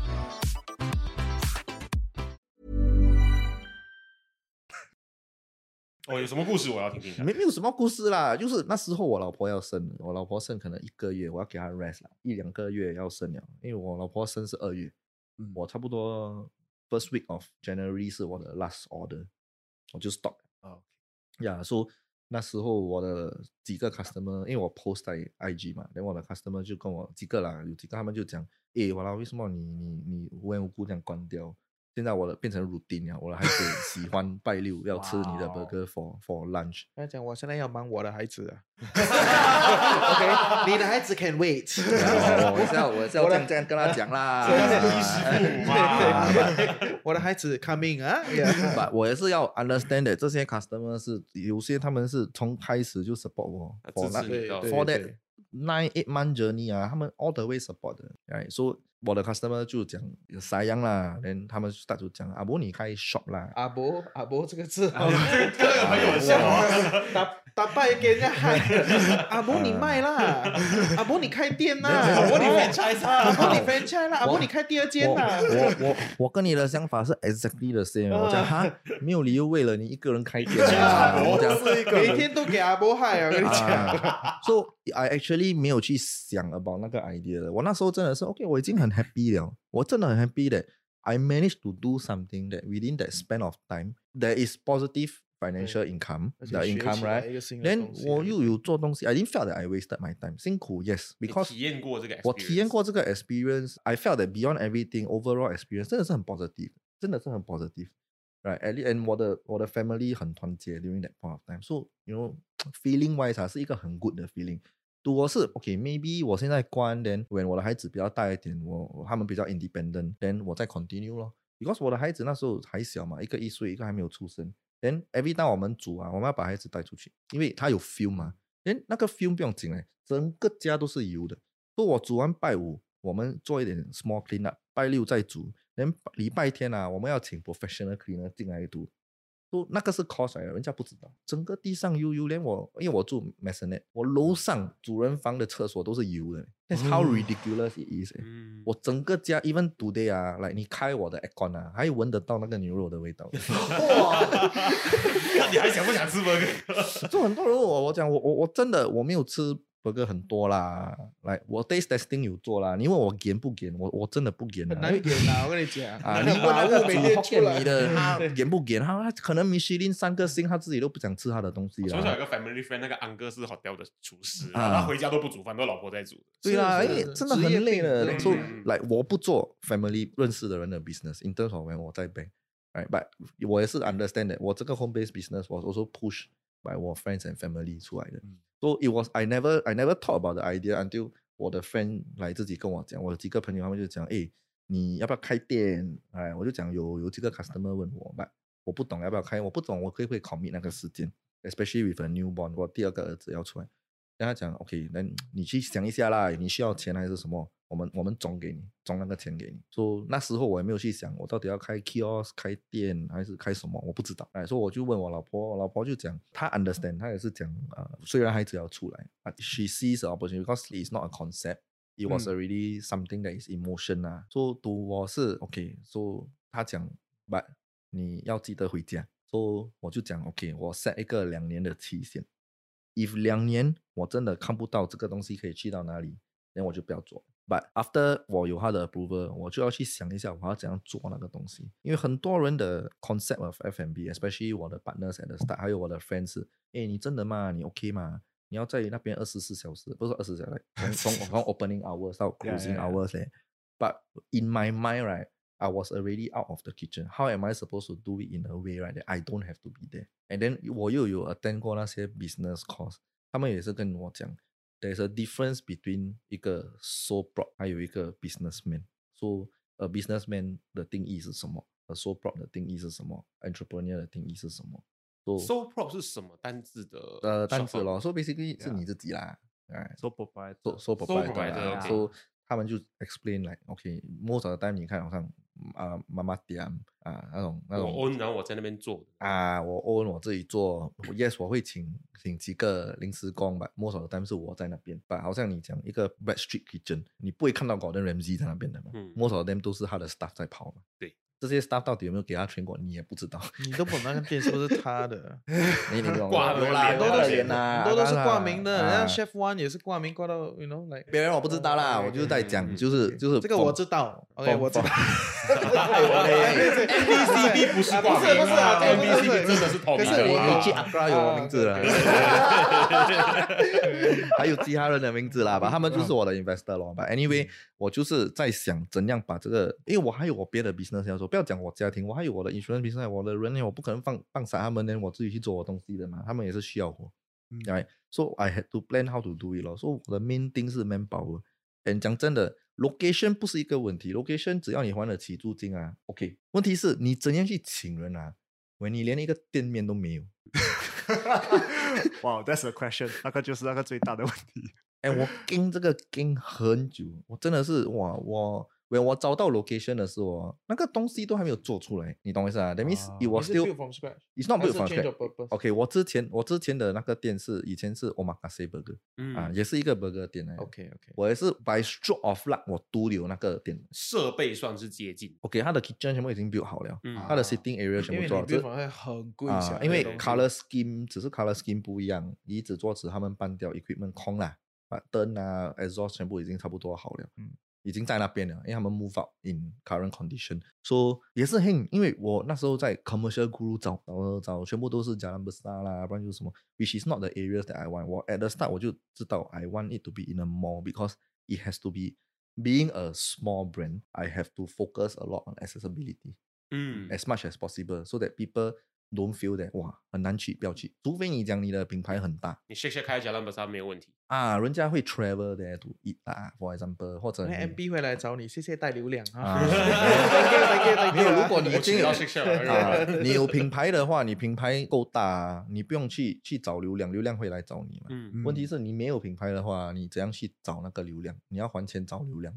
哦，有什么故事我要听听？没没有什么故事啦，就是那时候我老婆要生，我老婆生可能一个月，我要给她 rest 啦，一两个月要生了，因为我老婆生是二月，我差不多 first week of January 是我的 last order，我就 stop 啊，呀，说那时候我的几个 customer，因为我 post 在 IG 嘛，然后我的 customer 就跟我几个啦，有几个他们就讲，诶，我啦，为什么你你你无缘无故这样关掉？现在我的变成 routine 了，我的孩子喜欢拜六要吃你的 burger for for lunch。他讲我现在要忙我的孩子啊。OK，你的孩子 can wait。我是要我是要这样这样跟他讲啦。我的孩子 coming 啊。我也是要 understand 的，这些 customer 是有些他们是从开始就 support 我，for for that nine eight month journey 啊，他们 all the way support 的，哎，说。我的 customer 就讲啥样啦，连他们大就讲阿伯你开 shop 啦，阿伯阿伯这个字，这个很有效啊，打打败给人家害，阿伯你卖啦，阿伯你开店啦，阿伯你 franchise，阿伯你 franchise 啦，阿伯你开第二间啦。我我我跟你的想法是 exactly the same，我讲哈没有理由为了你一个人开店啊，我讲每天都给阿伯害啊，我跟你讲，so I actually 没有去想 about 那个 idea 的，我那时候真的是 OK，我已经很。happy 了，我真的很 happy 的。I managed to do something that within that span of time there is positive financial income, the income right. Then 我又有做东西，I didn't feel that I wasted my time. 辛苦，yes, because 体验过这个，我体验过这个 experience. I felt that beyond everything, overall experience 真的是很 positive，真的是很 positive。Right, and 我的我的 family 很团结 during that point of time. So you know, feeling wise 啊，是一个很 good 的 feeling。多是 OK，maybe 我现在关，then when 我的孩子比较大一点，我他们比较 independent，then 我再 continue 咯。Because 我的孩子那时候还小嘛，一个一岁，一个还没有出生。 then every time 我们煮啊，我们要把孩子带出去，因为他有 feel 嘛。哎那个 feel 不用紧嘞，整个家都是油的。说我煮完拜五，我们做一点 small cleanup，拜六再煮。连礼拜天啊，我们要请 professional cleaner 进来读，都那个是 cost 来的，人家不知道。整个地上油油，连我因为我住 maisonette，我楼上主人房的厕所都是油的。That's how ridiculous it is！我整个家 even today 啊，来你开我的 aircon 啊，还闻得到那个牛肉的味道。哇！你还想不想吃 burger？就很多人问我，我讲我我我真的我没有吃。不过很多啦，来我 taste testing 有做啦。你问我咸不咸，我我真的不咸的。哪咸啊？我跟你讲啊，你把物每天出来的，他咸不咸？他他可能米其林三个星，他自己都不想吃他的东西啊。从小有个 family friend，那个安哥是好刁的厨师啊，他回家都不煮饭，都老婆在煮。对啦，因为真的很累的。说来我不做 family 认识的人的 business，in terms of 我在 bank，right？But 我也是 understand that 我这个 home based business 我我说 push by 我 friends and family 出来的。So it was I never I never thought about the idea until 我的 friend 来自己跟我讲，我的几个朋友他们就讲，哎，你要不要开店？哎，我就讲有有几个 customer 问我，吧我不懂要不要开，我不懂我可以不可以 commit 那个时间，especially with a newborn，我第二个儿子要出来。跟他讲，OK，那你去想一下啦，你需要钱还是什么？我们我们总给你，总那个钱给你。说那时候我也没有去想，我到底要开 kiosk 开店还是开什么，我不知道。哎，所以我就问我老婆，我老婆就讲，她 understand，她也是讲，呃，虽然孩子要出来，she sees opportunity because it's not a concept，it was already something that is emotion 啊。说读我是 OK，说她讲，but 你要记得回家。说我就讲 OK，我 set 一个两年的期限。if 两年我真的看不到这个东西可以去到哪里，那我就不要做。But after 我有他的 approval，我就要去想一下我要怎样做那个东西。因为很多人的 concept of F&B，especially 我的 partners and start，还有我的 friends，哎，你真的吗？你 OK 吗？你要在那边二十四小时，不是二十四小时，从从从 opening hours 到 closing hours 嘞。But in my mind, right? I was already out of the kitchen. How am I supposed to do it in a way right that I don't have to be there? And then 我又有 attend 过那些 business course，他们也是跟我讲 ，there's a difference between 一个 sole prop 还有一个 businessman。So a businessman 的定义是什么？a sole prop 的定义是什么？entrepreneur 的定义是什么？sole prop 是什么单字的？呃，单字咯。So basically 是你自己啦。哎，sole proprietor，sole proprietor。So 他们就 explain like OK，most of the time 你看好像。啊，妈妈店啊，那种那种，我 own，然后我在那边做啊，我 own 我自己做，yes，我会请请几个临时工吧，摸索的单是我在那边，吧，好像你讲一个 Back Street Kitchen，你不会看到 Gordon Ramsay 在那边的嘛，摸索的单都是他的 staff 在跑嘛，对这些 staff 到底有没有给他全过，你也不知道。你都不那个店是不是他的？你你懂 挂有啦，很多的脸呐，很多都是挂名的，人家 Chef One 也是挂名挂到，you know，来。别人我不知道啦，我就是在讲，就是就是这个我知道，OK，我知道。M B C B 不是挂名，不是啊，M B C B 真的是同名。可是我记 Agra 有我名字了，还有其他人的名字啦吧，他们就是我的 investor 咯。But anyway，我就是在想怎样把这个，因为我还有我别的 business 要做，不要讲我家庭，我还有我的 insurance business，我的人呢，我不可能放放散他们呢，我自己去做我东西的嘛，他们也是需要我。Right, so I had to plan how to do it 咯。所以我的 main thing 是 manpower。And 讲真的，location 不是一个问题，location 只要你还得起租金啊，OK。问题是你怎样去请人啊？喂，你连一个店面都没有。哇，That's a question，那个就是那个最大的问题。哎，我跟这个跟很久，我真的是哇，我。喂，我找到 location 的时候，那个东西都还没有做出来，你懂我意思啊？That means it was still it's not built from scratch. OK，我之前我之前的那个店是以前是 Omakase Burger，啊，也是一个 burger 店来。OK OK，我也是 by stroke of luck 我独留那个店，设备算是接近。OK，它的 kitchen 全部已经 build 好了，它的 sitting area 全部做好。这很贵啊，因为 color scheme 只是 color scheme 不一样，椅子桌子他们搬掉，equipment 空了，把灯啊 exhaust 全部已经差不多好了。嗯。已经在那边了，因为他们 move out in current condition，说也是很，因为我那时候在 commercial guru 找找找，全部都是加兰布萨啦，不然就是什么，which is not the areas that I want。我 at the start 我就知道 I want it to be in a mall because it has to be being a small brand. I have to focus a lot on accessibility, 嗯，as much as possible so that people Don't feel that 哇很难去不要去，除非你讲你的品牌很大，你谢谢开加兰巴沙没有问题啊，人家会 travel there to eat 啊，for example 或者 MB 会来找你，谢谢带流量啊，没有，如果你已经有啊，你有品牌的话，你品牌够大，你不用去去找流量，流量会来找你嘛。嗯，问题是你没有品牌的话，你怎样去找那个流量？你要还钱找流量。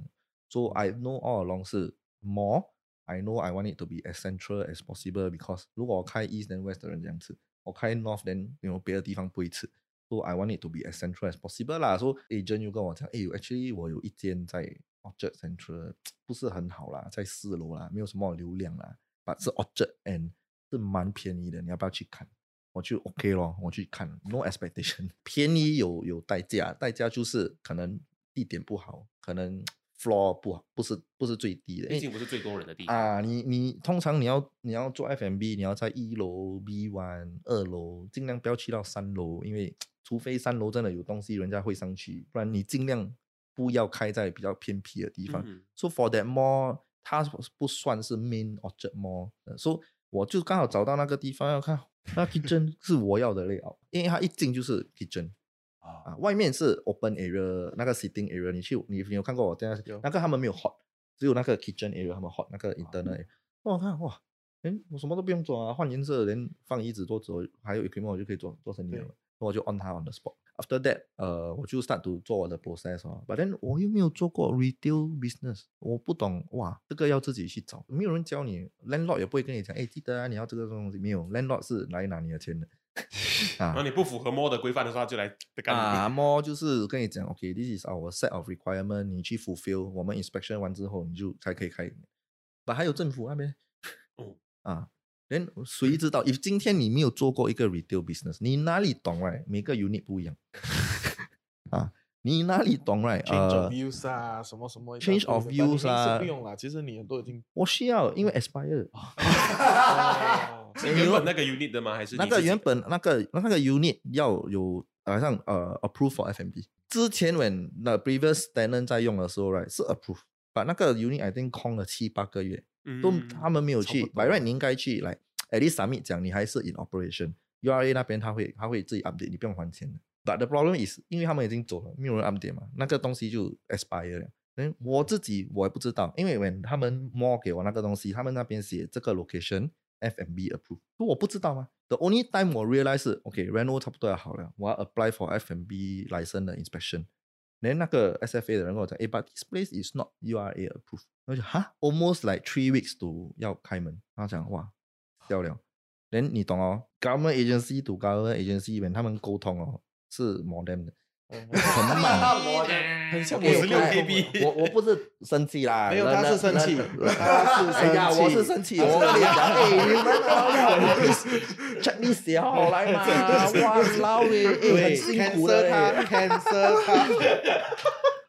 So I know all along 是 more。I know I want it to be as central as possible because 如果我开 east and west 的人这样子，我开 north then 有别的地方不会吃，so I want it to be as central as possible 啦。说 agent 又跟我讲，哎，actually 我有一间在 Orchard Central 不是很好啦，在四楼啦，没有什么流量啦，但是 Orchard and 是蛮便宜的，你要不要去看？我就 OK 咯，我去看，no expectation，便宜有有代价，代价就是可能地点不好，可能。Floor 不好，不是不是最低的，毕竟不是最多人的地方啊。你你通常你要你要做 FMB，你要在一楼 B one 二楼，尽量不要去到三楼，因为除非三楼真的有东西，人家会上去，不然你尽量不要开在比较偏僻的地方。So for that mall，它不算是 main object mall，所以我就刚好找到那个地方要看，那 kitchen 是我要的 layout，因为它一进就是 kitchen。啊，外面是 open area，那个 sitting area，你去你你有看过我这样？那个他们没有 hot，只有那个 kitchen area 他们 hot，那个 internal。我看哇，哎，我什么都不用做啊，换颜色，连放椅子、桌子，还有 equipment 我就可以做做生意了。那我就 on 它 on the spot。After that，呃，我就 start to 做我的 process 啊。But then 我又没有做过 retail business，我不懂哇，这个要自己去找，没有人教你，landlord 也不会跟你讲，哎，记得啊，你要这个东西没有，landlord 是来拿你的钱的。啊，那你不符合 m 的规范的时候，就来干啊 m 就是跟你讲，OK，this is our set of requirement，你去 fulfill，我们 inspection 完之后，你就才可以开。把还有政府那边，哦啊，连谁知道？if 今天你没有做过一个 retail business，你哪里懂？right？每个 unit 不一样啊。你哪里懂？Right？呃，views 啊，什么什么，change of views 啊，不用啦。其实你都已经，我需要，因为 expire。是原本那个 unit 的吗？还是那个原本那个那个 unit 要有好像呃 approve for FMB。之前 when the previous tenant 在用的时候，Right 是 approve，把那个 unit I think 空了七八个月，都他们没有去。By right 你应该去来 at least submit 讲你还是 in operation。URA 那边他会他会自己 update，你不用还钱的。But the problem is，因为他们已经走了，没有人按点嘛，那个东西就 expire 了。嗯，我自己我也不知道，因为 when 他们 more 给我那个东西，他们那边写这个 location FMB approve，我不知道吗？The only time 我 realize 是 OK，reno 差不多要好了，我要 apply for FMB license 的 inspection。连那个 SFA 的人跟我讲，哎，but this place is not URA approved。我就哈，almost like three weeks to 要开门。他讲哇，掉了。连你懂哦，government agency to government agency，when 他们沟通哦。是 modern 的 很 慢，很像我是六 KB，我我不是生气啦，没有他是生气，他是哎呀，我是生气，我跟你讲，哎，你们要 check 你写好来嘛，哇，老诶，很辛苦的他，cancel 他。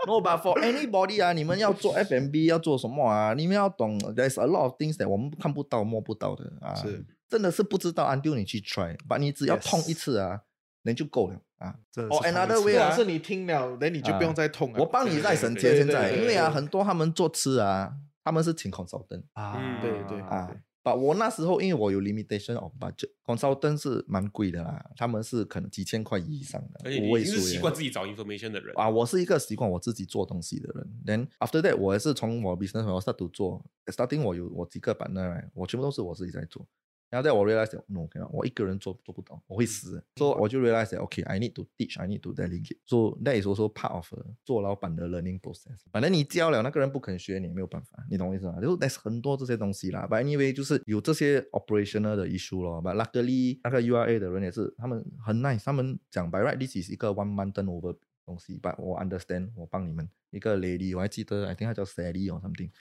No, but for anybody 啊，你们要做 FMB 要做什么啊？你们要懂，there's a lot of things that 我们看不到摸不到的啊，是真的是不知道，until 你去 try，把你只要碰一次啊，那就够了啊。哦，another way 啊，是你听了，那你就不用再痛了。我帮你再省钱，现在，因为啊，很多他们做吃啊，他们是请 consultant 啊，对对啊。把我那时候，因为我有 limitation of budget，consultant 是蛮贵的啦，他们是可能几千块以上的，而且你是。习惯自己找 information 的人啊，我是一个习惯我自己做东西的人。Then after that，我也是从我 business 我 start to 做，starting 我有我几个版的，我全部都是我自己在做。然后在我 realize no，我一个人做做不到，我会死。所以我就 realize OK，I need to teach，I need to delegate。So that is also part of 做老板的 learning process。反正你教了那个人不肯学，你也没有办法，你懂我意思吗？就 there's 很多这些东西啦。But anyway，就是有这些 operational 的 issue 咯。But luckily，那个 URA 的人也是，他们很 nice，他们讲 by right，this is 一个 one month turnover 东西。But 我 understand，我帮你们一个 lady，我还记得，I think 她叫 Sally or something。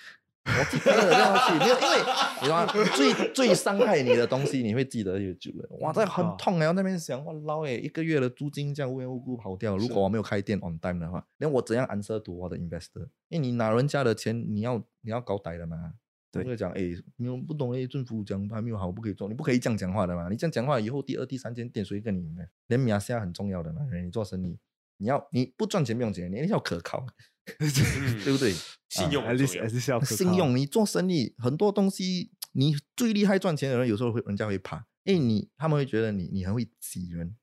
我记得这东西，没有，因为你知道最最伤害你的东西，你会记得越久了。哇，这很痛哎！我那边想，哇，捞哎，一个月的租金这样无缘无故跑掉。如果我没有开店 on time 的话，那我怎样 answer to 我的 investor？因为你拿人家的钱，你要你要搞歹的嘛。对，讲哎，你们不懂哎，政府讲还没有好，不可以做，你不可以这样讲话的嘛。你这样讲话，以后第二、第三间店谁跟你？连米亚西亚很重要的嘛，你做生意，你要你不赚钱不用钱，你一定要可靠。对不对？信用还是还是要信用。你做生意很多东西，你最厉害赚钱的人，有时候会人家会怕，因为你他们会觉得你你很会挤人，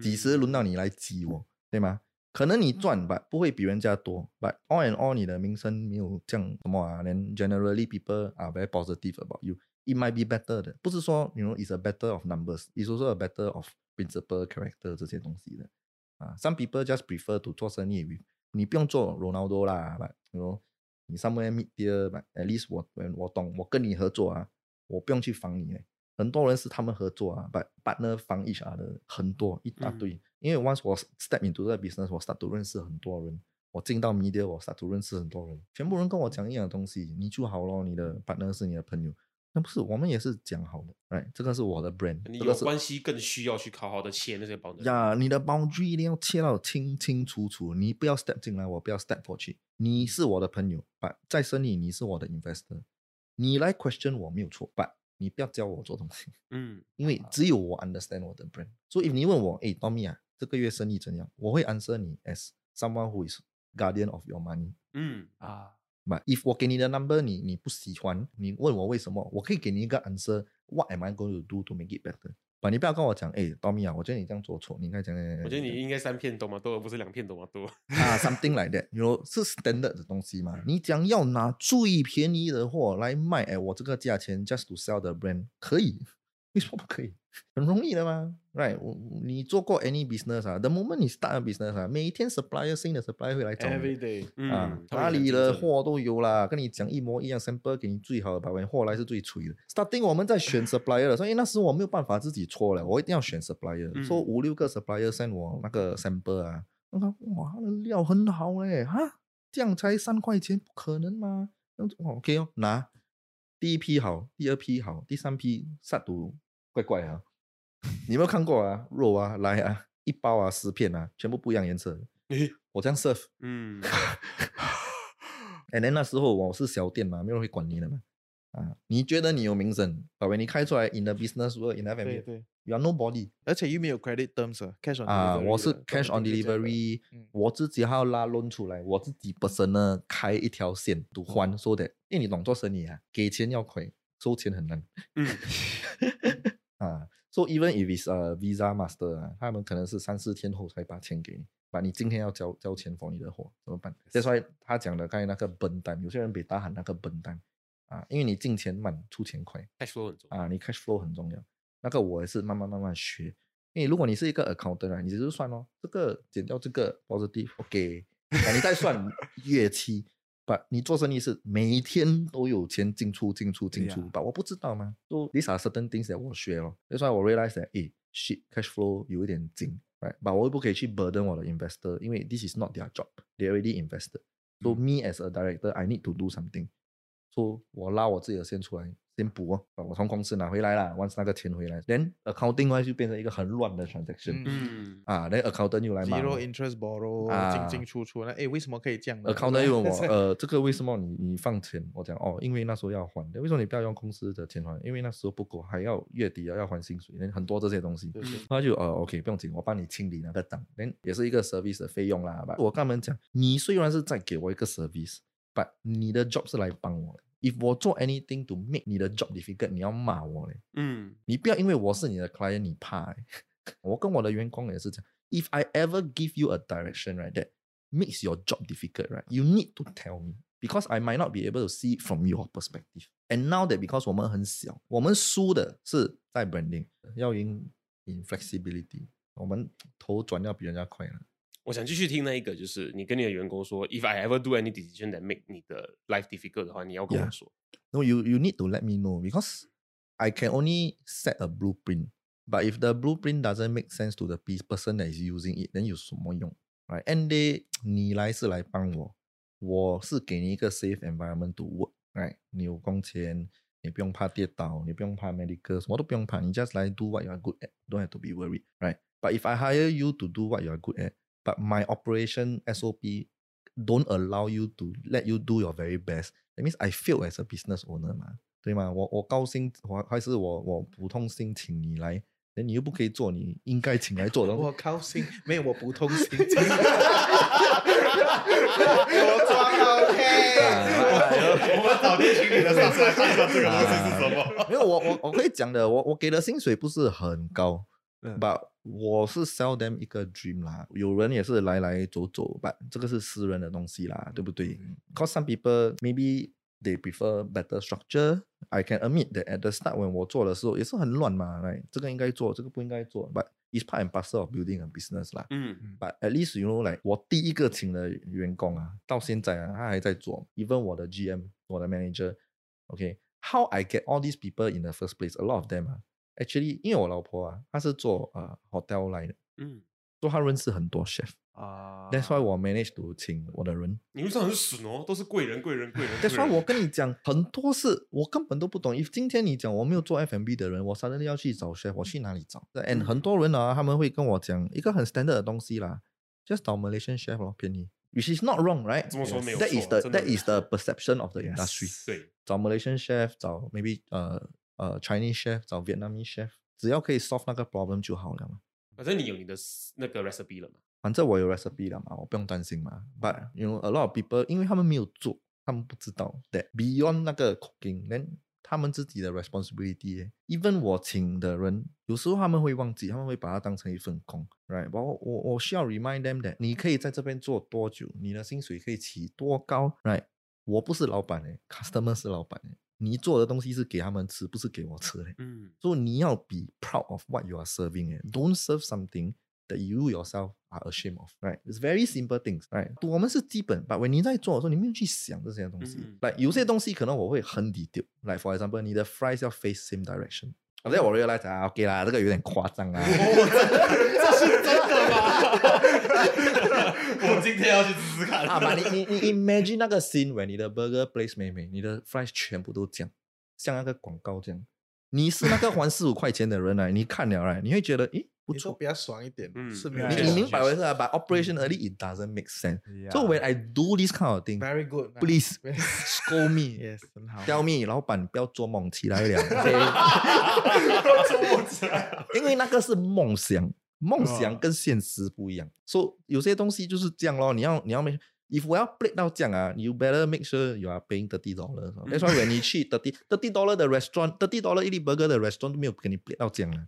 几时轮到你来挤我，对吗？可能你赚吧不会比人家多，but all and all 你的名声没有这样什么啊？连 generally people are very positive about you. It might be better 的，不是说 you know is a better of numbers, is also a better of principle character 这些东西的啊。Some people just prefer to 做生意 with 你不用做 Ronaldo 啦，你说你 somewhere meet there，at least 我我懂，我跟你合作啊，我不用去防你。很多人是他们合作啊，but partner 防 each other 很多一大堆。因为 once 我 step into 这个 business，我 start to 认识很多人。我进到 media，我 start to 认识很多人，全部人跟我讲一样的东西，你就好咯，你的 partner 是你的朋友。那不是，我们也是讲好的，哎，这个是我的 brand，你有关系更需要去好好的切那些包呀，你的 boundary 一定要切到清清楚楚，你不要 step 进来，我不要 step 过去。你是我的朋友，，but 在生意你是我的 investor，你来 question 我没有错，把你不要教我做东西，嗯，因为只有我 understand 我的 brand，所以你问我，哎，Tommy 啊，这个月生意怎样？我会 answer 你 as someone who is guardian of your money，嗯啊。If 我给你的 number 你你不喜欢，你问我为什么，我可以给你一个 answer。What am I going to do to make it better？把你不要跟我讲，哎，Tommy 啊，我觉得你这样做错，你应该讲。我觉得你应该三片多嘛多，而不是两片多嘛多。啊，something like that，你说是 standard 的东西嘛？你讲要拿最便宜的货来卖，哎，我这个价钱 just to sell the brand 可以。为什么不可以？很容易的吗？Right？我你做过 any business 啊？The moment 你 start a business 啊，每天 supplier 新的 supplier 会来找你。Every day，啊，哪里的货都有啦，跟你讲一模一样，sample 给你最好的，把完货来是最脆的。Starting 我们在选 supplier 的时候，因为那时我没有办法自己搓了，我一定要选 supplier。说五六个 supplier send 我那个 sample 啊，我看哇，他的料很好哎，哈，这样才三块钱，不可能吗？OK 哦，拿。第一批好，第二批好，第三批杀毒怪怪啊！你有没有看过啊？肉啊，来啊，一包啊，十片啊，全部不一样颜色。我这样 serve，嗯。哎，那那时候我是小店嘛，没有人会管你的嘛。啊，你觉得你有名声，宝贝，你开出来 in the business world in the family，对，you are nobody，而且又没有 credit terms，cash on 啊，我是 cash on delivery，我自己还要拉 loan 出来，我自己本身呢开一条线都还说的，因为你懂做生意啊，给钱要快，收钱很难，嗯，啊，so even if it's a visa master 啊，他们可能是三四天后才把钱给你，把你今天要交交钱 for 你的货怎么办？再说他讲的刚才那个笨蛋，有些人被大喊那个笨蛋。啊，因为你进钱慢，出钱快，cash flow 很重要啊，你 cash flow 很重要。那个我也是慢慢慢慢学。因为如果你是一个 accountant，你只是算哦，这个减掉这个 positive，OK，你再算月期。把，你做生意是每一天都有钱进出进出进出吧？我不知道吗？都 these are certain things that 我学了。所以说我 realize that，诶，shit，cash flow 有一点紧。，right？But 我又不可以去 burden 我的 investor，因为 this is not their job，they already invested。So me as a director，I need to do something。我拉我自己的线出来。先补哦，我从公司拿回来了，once 那个钱回来，then accounting 话就变成一个很乱的 transaction，嗯，啊，then accountant 又来骂，zero interest borrow，进进出出，那哎，为什么可以这样？accountant 又问我，呃，这个为什么你你放钱？我讲哦，因为那时候要还，为什么你不要用公司的钱还？因为那时候不够，还要月底要要还薪水，很多这些东西，他就呃，OK，不用紧，我帮你清理那个档，then 也是一个 service 的费用啦。我跟他们讲，你虽然是在给我一个 service，but 你的 job 是来帮我的。if 我做 anything to make 你的 job difficult，你要骂我嘞。嗯，你不要因为我是你的 client，你怕。我跟我的员工也是这样。If I ever give you a direction, right, that makes your job difficult, right, you need to tell me because I might not be able to see it from your perspective. And now that because 我们很小，我们输的是在 branding，要赢 in flexibility，我们头转要比人家快了。 我想继续听那一个，就是你跟你的员工说，If I ever do any decision that make 你的 life difficult 的话，你要跟我说。No, you you need to let me know because I can only set a blueprint. But if the blueprint doesn't make sense to the person that is using it, then 有什么用？Right? And they 你来是来帮我，我是给你一个 safe environment to work. Right? 你有工钱，你不用怕跌倒，你不用怕 medical，什么都不用怕，你 just 来 do what you are good at. Don't have to be worried. Right? But if I hire you to do what you are good at, but my operation SOP don't allow you to let you do your very best. That means I feel as a business owner 嘛，对吗？我我高薪，我还是我我普通薪请你来，那你又不可以做你应该请来做的。我高薪，没有我普通心情。我装 OK。我们早天请你的上司来看一下这个东西是什么。没有，我我我可以讲的，我我给的薪水不是很高。But 我是 sell them 一个 dream 啦，有人也是来来走走，but 这个是私人的东西啦，对不对？Cause some people maybe they prefer better structure. I can admit that at the start when 我做的时候也是很乱嘛，来这个应该做，这个不应该做，but it's part and parcel of building a business 啦。嗯，but at least you know like 我第一个请的员工啊，到现在啊他还在做，even 我的 GM，我的 manager，OK，how I get all these people in the first place？A lot of them 啊。 Actually，因为我老婆啊，她是做呃 hotel line 的，嗯，所以她认识很多 chef 啊。That's why 我 manage to 请我的人。你为什么很损哦？都是贵人，贵人，贵人。That's why 我跟你讲，很多事我根本都不懂。if 今天你讲我没有做 F&B 的人，我三日要去找 chef，我去哪里找？And 很多人啊，他们会跟我讲一个很 standard 的东西啦，just 找 Malaysian chef 咯，便宜。Which is not wrong, right? 这么说没有 That is the that is the perception of the industry. 对，找 Malaysian chef，找 maybe 呃。呃，Chinese chef 找 Vietnamese chef，只要可以 solve 那个 problem 就好了嘛。反正你有你的那个 recipe 了嘛。反正我有 recipe 了嘛，我不用担心嘛。But you know a lot of people，因为他们没有做，他们不知道 that beyond 那个 cooking，then 他们自己的 responsibility。Even 我请的人，有时候他们会忘记，他们会把它当成一份工，right？我我我需要 remind them that 你可以在这边做多久，你的薪水可以起多高，right？我不是老板诶，customer 是老板诶。你做的东西是给他们吃，不是给我吃嘞。嗯，所以你要 be proud of what you are serving 哎，don't serve something that you yourself are ashamed of。Right? It's very simple things. Right? 我们是基本，but when 你在做的时候，你没有去想这些东西。Like 有些东西可能我会很 detail。Like for example，你的 fries 要 face same direction。我在我 realize 啊，OK 啦，这个有点夸张啊。这是真的吗？我今天要去试试看。啊，你你你 imagine 那个 scene where 你的 burger place 妹妹，你的 fries 全部都这样，像那个广告这样。你是那个还四五块钱的人啊，你看了啊，你会觉得，诶。不错，比较爽一点。嗯，是，你你明白为什么？But operationally it doesn't make sense. So when I do this kind of thing, very good. Please scold me. Yes，很好。Tell me，老板不要做梦起来了。做梦起来，因为那个是梦想，梦想跟现实不一样。So 有些东西就是这样咯。你要你要 make if 我要 break 到这样啊，you better make sure you are paying thirty dollars. That's why when 你去 thirty thirty dollar 的 restaurant，thirty dollar 一粒 burger 的 restaurant 都没有给你 break 到这样啊。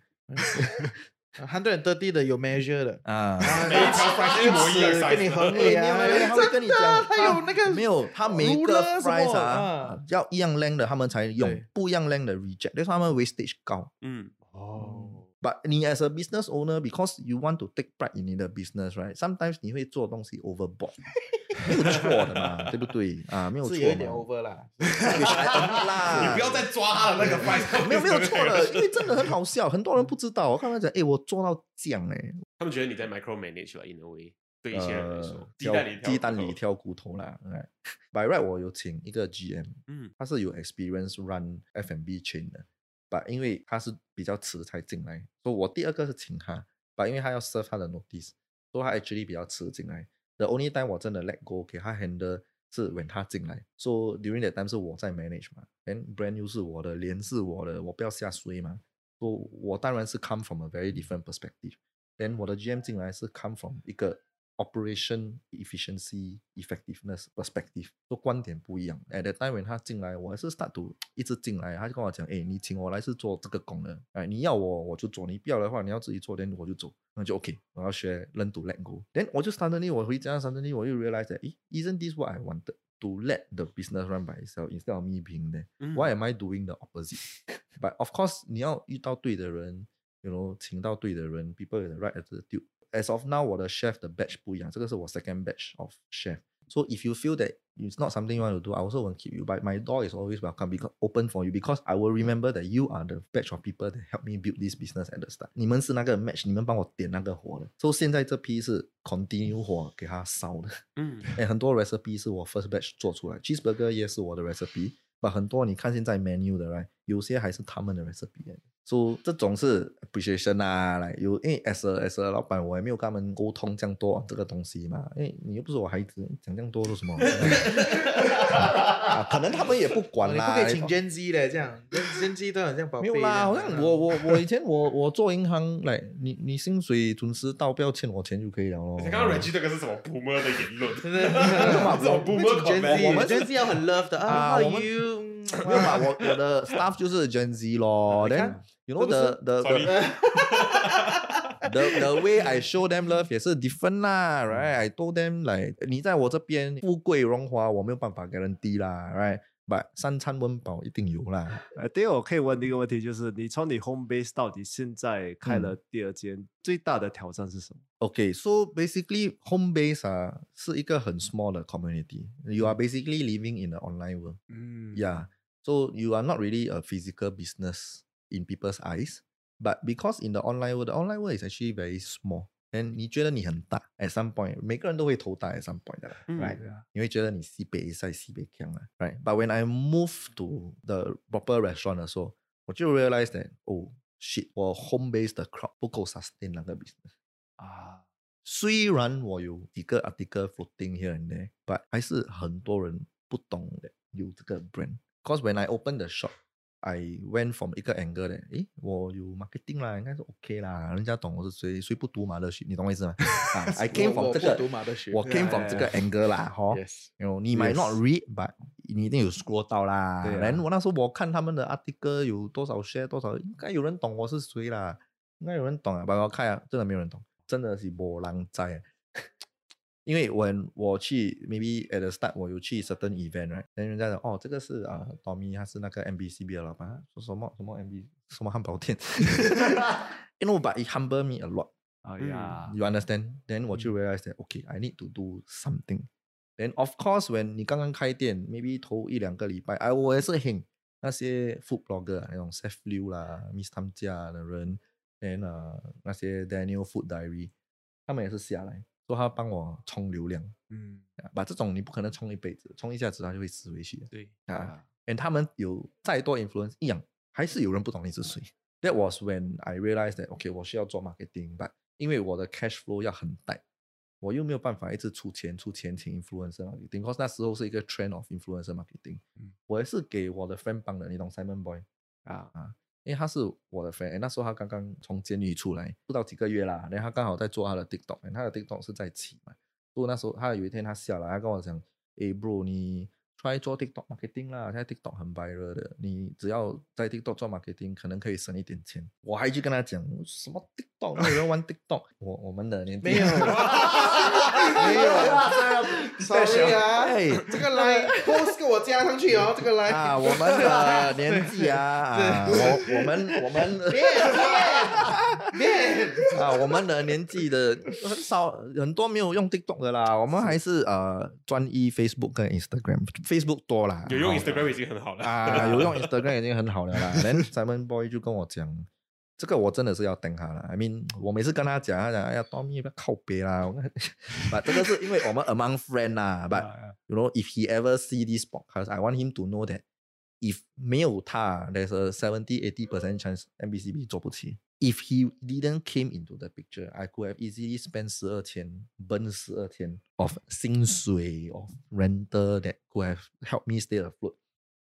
Hundred thirty 的有 measure 的啊，每一条 fries 一模一样，跟你衡量啊，他会跟你讲，他有那个没有，他每一个 fries 啊，要一样 length 的他们才用，不一样 length 的 reject，就是他们 wastage 高。嗯，哦，But 你 as a business owner because you want to take pride in 你的 business right，sometimes 你会做东西 overboard。没有错的嘛，对不对啊？没有错，有点 over 啦，啦，你不要再抓他的那个 fight，没有没有错的，因为真的很好笑，很多人不知道。我看他讲，哎，我做到这样哎，他们觉得你在 micro manage 吧，in a way，对一些人来说，鸡蛋里鸡蛋里挑骨头啦。By right，我有请一个 GM，嗯，他是有 experience run F&B chain 的。把，因为他是比较迟才进来，所以我第二个是请他，把，因为他要 serve 他的 notice，说他 actually 比较迟进来。The only time 我真的 let go 给他 handle 是 when 他进来，所以 during that time 是我在 manage 嘛，and brand new 是我的，脸是我的，我不要下水嘛，所以我当然是 come from a very different perspective。then 我的 GM 进来是 come from 一个。Operation efficiency effectiveness perspective 都观点不一样。At the time when 他进来，我还是 start to 一直进来，他就跟我讲：“哎，你请我来是做这个功能，哎，你要我我就做，你不要的话，你要自己做，then 我就走，那就 OK。我要学 learn to let go。then 我就 suddenly 我回家 suddenly 我又 realize，哎，isn't this what I wanted to let the business run by itself instead of me being there? Why am I doing the opposite? But of course，你要遇到对的人，you know，请到对的人，people with the right attitude。 as of now，我的 chef 的 batch 不一样，这个是我 second batch of chef。So if you feel that it's not something you want to do, I also won't keep you. But my door is always welcome because open for you because I will remember that you are the batch of people that help me build this business at the start. 你们是那个 match，你们帮我点那个火的。So 现在这批是 continue 火给它烧的。嗯，哎，很多 recipe 是我 first batch 做出来，cheeseburger 也是我的 recipe。把很多你看现在 menu 的，right， 有些还是他们的 recipe。说这种是 appreciation 啊，来有因为 as a as a 老板，我也没有跟他们沟通这样多这个东西嘛，因为你又不是我孩子，讲这样多做什么？可能他们也不管啦。不可以请 Gen Z 的，这样 Gen Z 都很像宝贝。没有啦，好像我我我以前我我做银行，来你你薪水准时到，不要欠我钱就可以了咯。刚刚 Reggie 这个是什么 Boomer 的言论？真的，Boomer Gen Z，我们 Gen Z 要很 love 的啊。我们没有嘛，我我的 staff 就是 Gen Z 咯。You know the the the the way I show them love 也是 different 啦，right? I told them like 你在我这边富贵荣华我没有办法给人低啦，right？But 三餐温饱一定有啦。呃，第二我可以问的一个问题就是，你从你 home base 到底现在开了第二间，最大的挑战是什么？Okay，so basically home base 啊是一个很 small 的 community。You are basically living in the online world。嗯 ，Yeah，so you are not really a physical business。in people's eyes. But because in the online world, the online world is actually very small. And 你觉得你很大，at some point，每个人都会头大 at some point 的，right？、嗯、你会觉得你西北赛西北强了，right？But when I move to the proper restaurant 的时候，我就 realize that oh shit，我 home base 的 crowd 不够 sustain 那个 business 啊。虽然我有几个 article floating here and there，but 还是很多人不懂的有这个 brand。 Because when I open the shop。I went from 一个 angle 的，诶，我有 marketing 啦，应该是 OK 啦，人家懂我是谁，谁不读马德学，你懂我意思吗？啊，I came from 这个，我 came from 这个 angle 啦，哈，你 might not read，but 你一定有 scroll 到啦。然后我那时候我看他们的 article 有多少 share 多少，应该有人懂我是谁啦，应该有人懂啊，把我看啊，真的没有人懂，真的是波浪在。因为 when 我去 maybe at the start 我有去 certain event，right？人家讲哦，这个是啊，Tommy 他是那个 MBCB 的老板，说什么什么 MB 什么汉堡店，因为我把 it humble me a lot。哎呀，you understand？Then 我就 realize that，OK，I need to do something。Then of course when 你刚刚开店，maybe 头一两个礼拜，哎，我也是很那些 food blogger 那种 Chef Liu 啦，Miss 他们家的人，and 呃那些 Daniel Food Diary，他们也是下来。说他帮我充流量，嗯，把这种你不可能充一辈子，充一下子他就会死回去的。对啊，and 他们有再多 influence 一样，还是有人不懂你是谁。That was when I realized that OK，我需要做 marketing，but 因为我的 cash flow 要很大，我又没有办法一直出钱出钱请 influencer marketing。Because 那时候是一个 trend of influencer marketing，我也是给我的 friend 帮的，你懂 Simon Boy 啊啊。因为他是我的 friend，那时候他刚刚从监狱出来，不到几个月啦，然后他刚好在做他的 TikTok，他的 TikTok 是在起嘛，不过那时候他有一天他下来，他跟我讲，哎，bro，你。Try 做 TikTok marketing 啦，现在 TikTok 很 viral 的，你只要在 TikTok 做 marketing，可能可以省一点钱。我还去跟他讲什么 TikTok，没有人玩 TikTok。我我们的年纪没有，没有，sorry 啊，哎，这个来 post 给我加上去哦，这个来啊，我们的年纪啊，我我们我们别别。别啊，我们的年纪的很少，很多没有用 TikTok 的啦。我们还是呃专一 Facebook 跟 Instagram，Facebook 多啦。有用 Instagram 已经很好了啊，有用 Instagram 已经很好了啦。连 Simon Boy 就跟我讲，这个我真的是要等他了。I mean，我每次跟他讲，他讲哎呀，Tommy 不要靠别啦。But 这个是因为我们 among friend 啦。But you know if he ever see this podcast，I want him to know that if 没有他，there's a seventy eighty percent chance MBCB 做不起。if he didn't came into the picture, I could have easily spent 十二千 burn 十二千 of 薪水 of rental that could have helped me stay afloat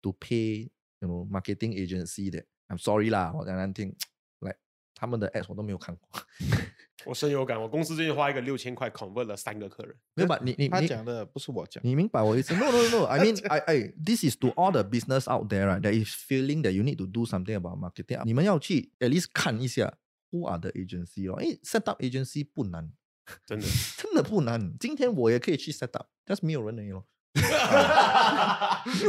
to pay you know marketing agency that I'm sorry 啦，我讲难听，like 他们的 ads 我都没有看过。 我深有感，我公司最近花一个六千块 convert 了三个客人。没有吧？你你他讲的不是我讲，你明白我意思？No no no I mean I I this is to all the business out there right that is feeling that you need to do something about marketing。你们要去 at least 看一下 who are the agency 哦。诶，set up agency 不难，真的真的不难。今天我也可以去 set up，但是没有人而已咯。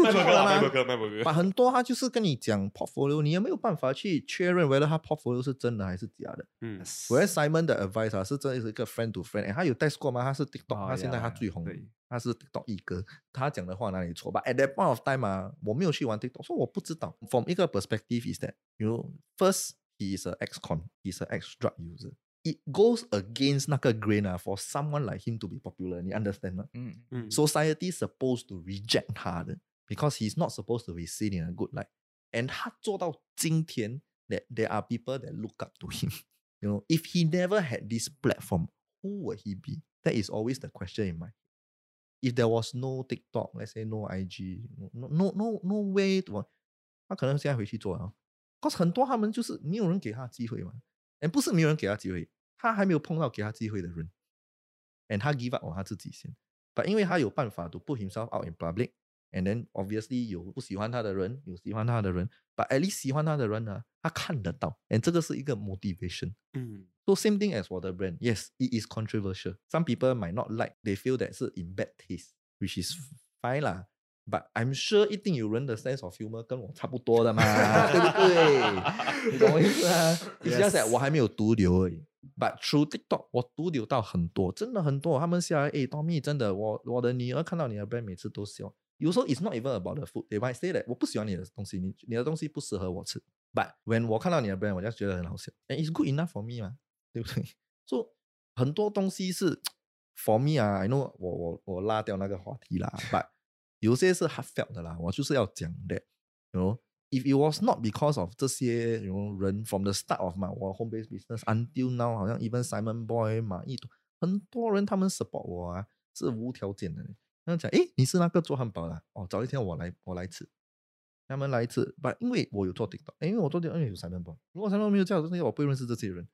卖博客，卖博客，卖博客。把很多他就是跟你讲 portfolio，你也没有办法去确认 whether 他 portfolio 是真的还是假的？嗯，我 Simon 的 advice 啊，是真的是一个 friend to friend，他有 test 过吗？他是 TikTok，他现在他最红，他是 TikTok 一哥，他讲的话哪里错吧？At that point of time 啊，我没有去玩 TikTok，说我不知道。From 一个 perspective is that，you know，first he is a ex-con，he is an ex-drug user。it goes against 那个 grain 啊，for someone like him to be popular，你 understand 吗？嗯嗯，society supposed to reject 他的，because he's not supposed to be seen in a good light。and 他做到今天，that there are people that look up to him。you know, if he never had this platform, who would he be? That is always the question in my If there was no TikTok, let's say no IG, no no no no way to，他可能现在回去做啊。cause 很多他们就是没有人给他机会嘛。哎，不是没有人给他机会， 他还没有碰到给他机会的人，and 他 give up 他自己先。But 因为他有办法 to put himself out in public，and then obviously 有不喜欢他的人，有喜欢他的人，but at least 喜欢他的人呢，他看得到，and 这个是一个 motivation。嗯，so same thing as 我的 brand，yes，it is controversial。Some people might not like，they feel that 是 in bad taste，which is fine 啦。But I'm sure 一定有人的 sense of humor 跟我差不多的嘛，对不对？你懂我意思啊？你想想，我还没有毒瘤而已。 But through TikTok，我毒瘤到很多，真的很多。他们下来，哎，Tommy，真的，我我的女儿看到你的 brand，每次都笑。有时候 it's not even about the food，they might say that 我不喜欢你的东西，你你的东西不适合我吃。But when 我看到你的 brand，我就觉得很好笑。And it's good enough for me 嘛，对不对？所以很多东西是 for me 啊。I know 我我我拉掉那个话题啦，But 有些是 heartfelt 的啦，我就是要讲的，you know。If it was not because of 这些 you know 人 from the start of my 我 home base business until now，好像 even Simon Boy 马一多很多人他们 support 我啊，是无条件的。他们讲，诶，你是那个做汉堡的哦，早一天我来我来吃，他们来吃，不，因为我有做 TikTok，因为我做 TikTok 因为有 Simon Boy，如果 Simon Boy 没有这样这些，我不会认识这些人，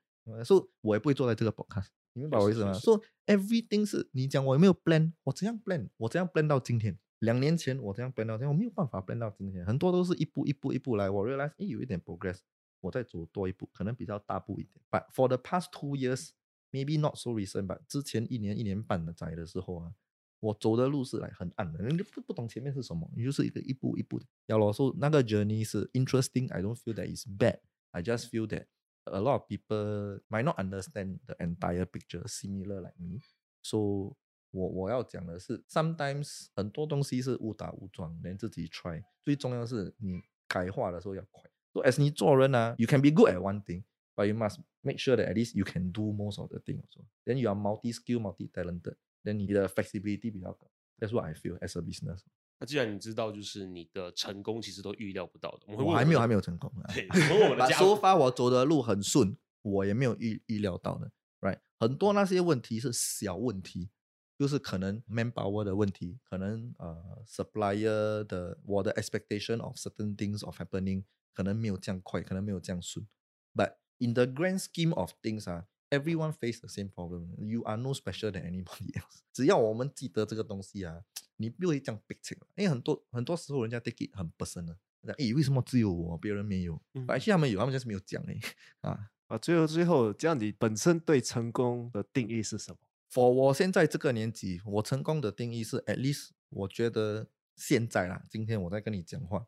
所以我也不会坐在这个 podcast。你明白我意思吗？说 everything 是你讲我有没有 plan，我怎样 plan，我怎样 plan 到今天。两年前我这样 plan 到，我没有办法 plan 到今天，很多都是一步一步一步来。我 realize，哎，有一点 progress，我再走多一步，可能比较大步一点。But for the past two years，maybe not so recent，but 之前一年一年半的在的时候啊，我走的路是来很暗的，你不不懂前面是什么，你就是一个一步一步的。要我说那个 journey 是 interesting，I don't feel that it's bad，I just feel that a lot of people might not understand the entire picture similar like me，so 我我要讲的是，sometimes 很多东西是误打误撞，连自己 try。最重要是你改化的时候要快。So as 你做人啊，you can be good at one thing, but you must make sure that at least you can do most of the things. Then you are multi-skill, multi-talented. Then 你的 flexibility 比较高。That's what I feel as a business. 那既然你知道，就是你的成功其实都预料不到的。我还没有还没有成功。对，我的说法我走的路很顺，我也没有预预料到的。Right，很多那些问题是小问题。就是可能 manpower 的问题，可能呃 supplier 的我的 expectation of certain things of happening 可能没有这样快，可能没有这样顺。But in the grand scheme of things 啊，everyone face the same problem. You are no special than anybody else. 只要我们记得这个东西啊，你不会这样 big 情。因为很多很多时候人家 take it 很 personal。诶，为什么只有我，别人没有？而且他们有，他们就是没有讲诶。啊啊，最后最后，这样你本身对成功的定义是什么？for 我现在这个年纪，我成功的定义是，at least 我觉得现在啦，今天我在跟你讲话，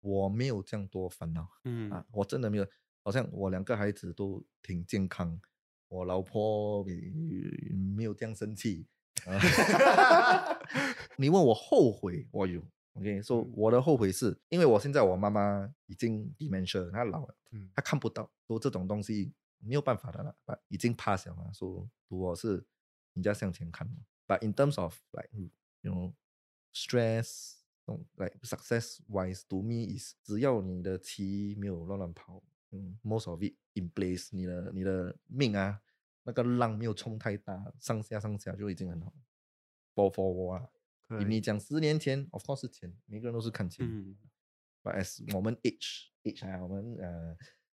我没有这样多烦恼，嗯啊，我真的没有。好像我两个孩子都挺健康，我老婆没有这样生气。啊 你问我后悔，我有。OK，说我的后悔是因为我现在我妈妈已经 dementia，她老了，她看不到，说这种东西没有办法的了，已经 pass 了嘛。说我是人家向前看。But in terms of like you know stress。like success wise to me is 只要你的棋没有乱乱跑，嗯，most of it in place，你的你的命啊，那个浪没有冲太大，上下上下就已经很好。For for 我啊，你讲十年前，of course 是钱，每个人都是看钱。But as 我们 age age 啊，我们呃。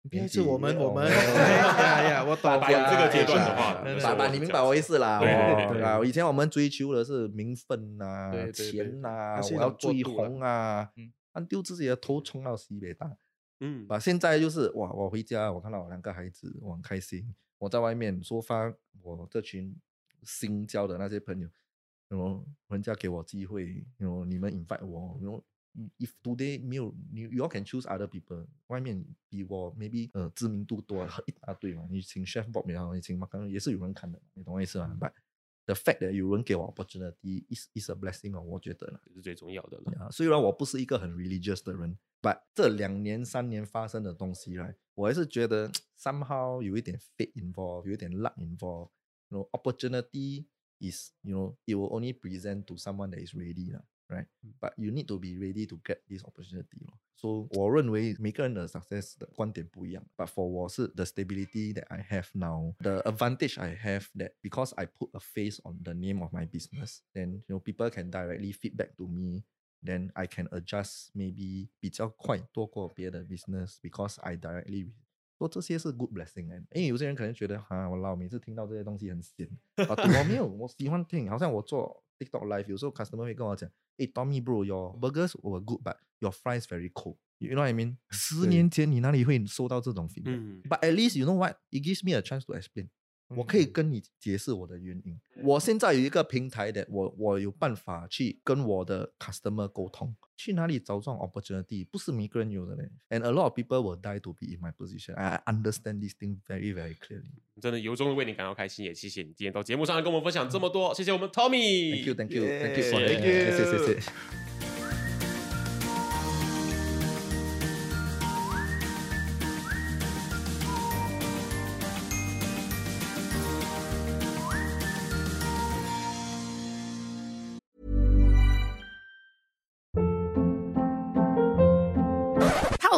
别是我们我们呀 呀，我懂这个阶段的话，爸爸，你明白我意思啦？对啊，以前我们追求的是名分呐、钱呐，我要追红啊，嗯，丢自己的头冲到西北大，嗯，啊现在就是哇，我回家我看到我两个孩子，我很开心。我在外面说发我这群新交的那些朋友，然人家给我机会，然后你们 invite 我，然后。If today 没有你，you all can choose other people。外面比我 maybe 呃知名度多一大堆嘛。你请 chef Bob 也好，你请 Mark 也是有人看的，你懂我意思吗？But the fact that 有人给我 opportunity is is a blessing 哦，我觉得是最重要的了。虽然我不是一个很 religious 的人，But 这两年三年发生的东西来，我还是觉得 somehow 有一点 fate involved，有一点 luck involved。You know opportunity is you know it will only present to someone that is ready 啦。right? But you need to be ready to get this opportunity. So 我认为每个人的 success 的观点不一样。But for 我是 the stability that I have now, the advantage I have that because I put a face on the name of my business, then you know people can directly feedback to me. Then I can adjust maybe 比较快多过别的 business because I directly 说这些是 good blessing 哎，因为有些人可能觉得哈，我老每次听到这些东西很闲啊，我没有，我喜欢听，好像我做 TikTok live，有时候 customer 会跟我讲。哎，Tommy bro，your burgers were good, but your fries very cold. You know what I mean? 十年前你哪里会收到这种 feedback？But at least you know what? It gives me a chance to explain. 我可以跟你解释我的原因。我现在有一个平台的，我我有办法去跟我的 customer 沟通。去哪里找这种 opportunity？不是每个人有的嘞。And a lot of people will die to be in my position. I understand this thing very very clearly. 真的由衷的为你感到开心，也谢谢你今天到节目上来跟我们分享这么多。谢谢我们 Tommy。Thank you, thank you, thank you, thank you. 谢谢谢谢。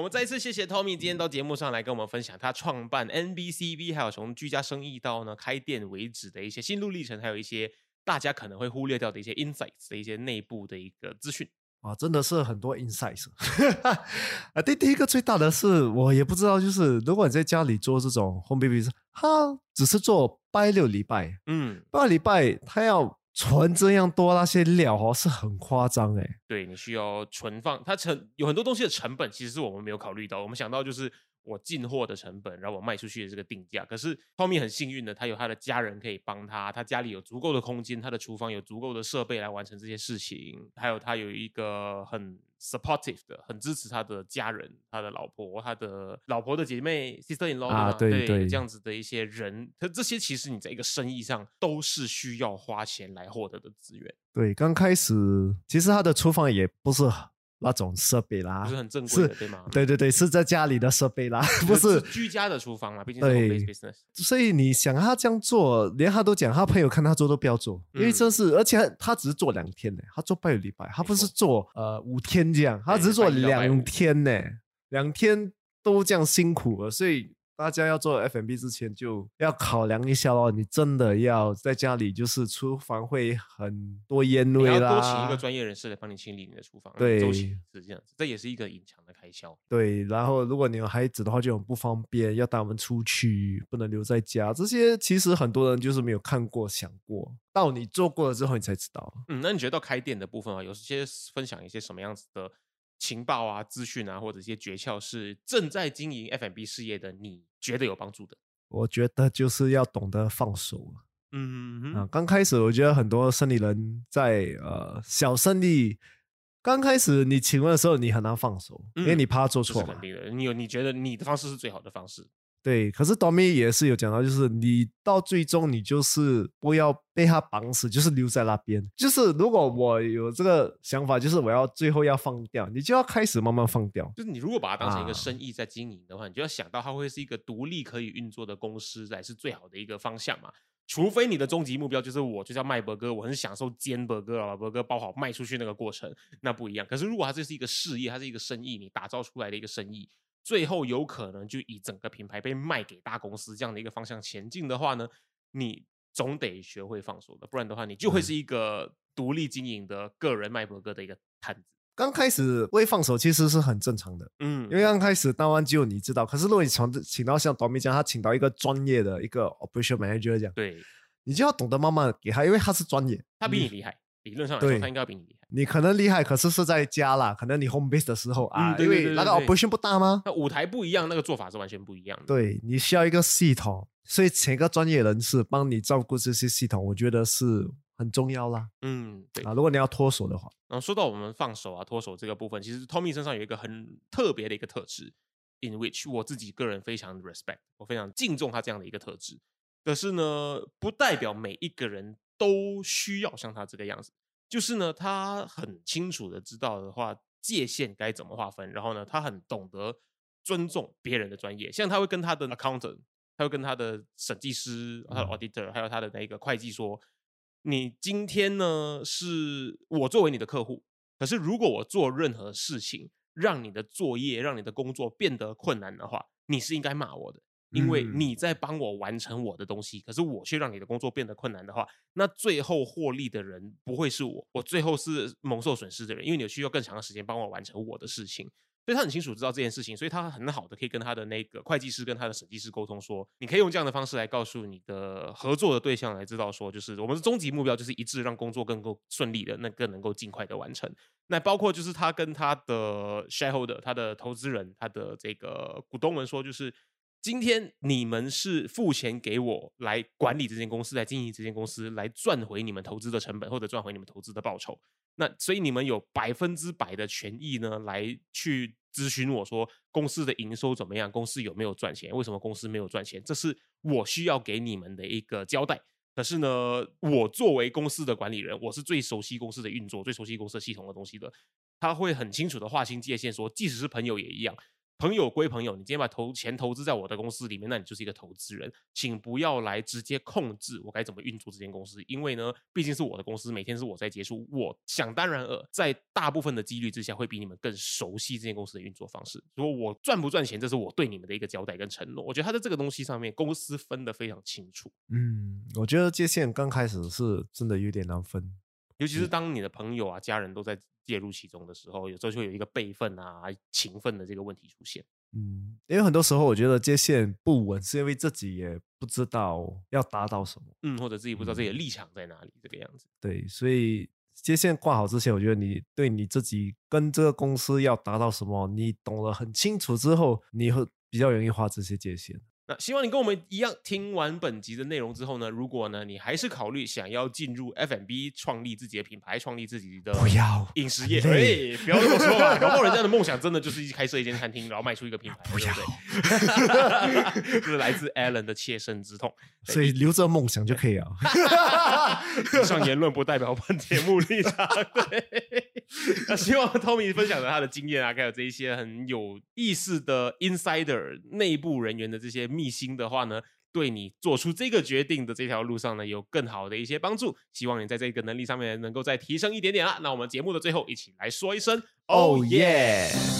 我们再一次谢谢 Tommy 今天到节目上来跟我们分享他创办 NBCV，还有从居家生意到呢开店为止的一些心路历程，还有一些大家可能会忽略掉的一些 insights 的一些内部的一个资讯啊，真的是很多 insights。啊，第第一个最大的是我也不知道，就是如果你在家里做这种 home baby，他只是做拜六礼拜，嗯，拜六礼拜他要。存这样多那些料哦，是很夸张哎。对你需要存放，它成有很多东西的成本，其实是我们没有考虑到。我们想到就是我进货的成本，然后我卖出去的这个定价。可是 Tommy 很幸运的，他有他的家人可以帮他，他家里有足够的空间，他的厨房有足够的设备来完成这些事情，还有他有一个很。supportive 的，很支持他的家人，他的老婆，他的老婆的姐妹，sister in law 啊，对对，这样子的一些人，他这些其实你在一个生意上都是需要花钱来获得的资源。对，刚开始其实他的厨房也不是。那种设备啦，不是很正规的，对吗？对对对，是在家里的设备啦，不是居家的厨房嘛？毕竟是 business。所以你想他这样做，连他都讲，他朋友看他做都不要做，因为这是，而且他只是做两天呢，他做半个礼拜，他不是做呃五天这样，他只是做两天呢，两天都这样辛苦了，所以。大家要做 F&B 之前就要考量一下哦，你真的要在家里就是厨房会很多烟味啦，多请一个专业人士来帮你清理你的厨房，对，是这样子，这也是一个隐藏的开销。对，然后如果你有孩子的话就很不方便，要带我们出去，不能留在家，这些其实很多人就是没有看过、想过，到你做过了之后你才知道。嗯，那你觉得到开店的部分啊，有些分享一些什么样子的？情报啊、资讯啊，或者一些诀窍，是正在经营 F&B 事业的你觉得有帮助的？我觉得就是要懂得放手。嗯啊，刚开始我觉得很多生意人在呃小生意刚开始你请问的时候，你很难放手，因为你怕做错。肯定的，你有你觉得你的方式是最好的方式。对，可是 Domi 也是有讲到，就是你到最终你就是不要被他绑死，就是留在那边。就是如果我有这个想法，就是我要最后要放掉，你就要开始慢慢放掉。就是你如果把它当成一个生意在经营的话，你就要想到它会是一个独立可以运作的公司才是最好的一个方向嘛。除非你的终极目标就是我就是要卖伯哥，我很享受煎伯哥把伯哥包好卖出去那个过程，那不一样。可是如果它这是一个事业，它是一个生意，你打造出来的一个生意。最后有可能就以整个品牌被卖给大公司这样的一个方向前进的话呢，你总得学会放手的，不然的话你就会是一个独立经营的个人卖博哥的一个摊子。刚开始会放手其实是很正常的，嗯，因为刚开始当然只有你知道。可是如果你从请到像短米讲，他请到一个专业的一个 operation manager 这样，对，你就要懂得慢慢给他，因为他是专业，他比你厉害。理论上来说，他应该比你厉害。你可能厉害，可是是在家啦，可能你 home base 的时候啊，因为那个 operation 不大吗？那舞台不一样，那个做法是完全不一样的。对你需要一个系统，所以请一个专业人士帮你照顾这些系统，我觉得是很重要啦。嗯，对啊，如果你要脱手的话，然后说到我们放手啊、脱手这个部分，其实 Tommy 身上有一个很特别的一个特质，in which 我自己个人非常 respect，我非常敬重他这样的一个特质。可是呢，不代表每一个人都需要像他这个样子。就是呢，他很清楚的知道的话，界限该怎么划分。然后呢，他很懂得尊重别人的专业。像他会跟他的 accountant，他会跟他的审计师、他的 auditor，还有他的那个会计说：“你今天呢，是我作为你的客户。可是如果我做任何事情，让你的作业、让你的工作变得困难的话，你是应该骂我的。”因为你在帮我完成我的东西，可是我却让你的工作变得困难的话，那最后获利的人不会是我，我最后是蒙受损失的人，因为你需要更长的时间帮我完成我的事情。所以他很清楚知道这件事情，所以他很好的可以跟他的那个会计师跟他的审计师沟通说，你可以用这样的方式来告诉你的合作的对象来知道说，就是我们的终极目标就是一致，让工作更够顺利的，那更能够尽快的完成。那包括就是他跟他的 shareholder，他的投资人，他的这个股东们说，就是。今天你们是付钱给我来管理这间公司，来经营这间公司，来赚回你们投资的成本或者赚回你们投资的报酬。那所以你们有百分之百的权益呢，来去咨询我说公司的营收怎么样，公司有没有赚钱，为什么公司没有赚钱，这是我需要给你们的一个交代。可是呢，我作为公司的管理人，我是最熟悉公司的运作，最熟悉公司系统的东西的，他会很清楚的划清界限，说即使是朋友也一样。朋友归朋友，你今天把投钱投资在我的公司里面，那你就是一个投资人，请不要来直接控制我该怎么运作这间公司，因为呢，毕竟是我的公司，每天是我在结束，我想当然尔，在大部分的几率之下，会比你们更熟悉这间公司的运作方式。如果我赚不赚钱，这是我对你们的一个交代跟承诺。我觉得他在这个东西上面，公司分得非常清楚。嗯，我觉得界限刚开始是真的有点难分，尤其是当你的朋友啊、家人都在。介入其中的时候，有时候就会有一个辈分啊、情分的这个问题出现。嗯，因为很多时候我觉得接线不稳，是因为自己也不知道要达到什么，嗯，或者自己不知道自己的立场在哪里，这个样子。对，所以接线挂好之前，我觉得你对你自己跟这个公司要达到什么，你懂得很清楚之后，你会比较容易画这些界限。那希望你跟我们一样，听完本集的内容之后呢，如果呢你还是考虑想要进入 F&B，创立自己的品牌，创立自己的不要饮食业，哎，不要这么说嘛，搞不好人家的梦想真的就是开设一间餐厅，然后卖出一个品牌，不要，这是来自 Alan 的切身之痛，所以留着梦想就可以了。以上言论不代表本节目立场。对，那希望 Tommy 分享了他的经验啊，还有这一些很有意思的 Insider 内部人员的这些。密心的话呢，对你做出这个决定的这条路上呢，有更好的一些帮助。希望你在这个能力上面能够再提升一点点啦。那我们节目的最后，一起来说一声，Oh yeah！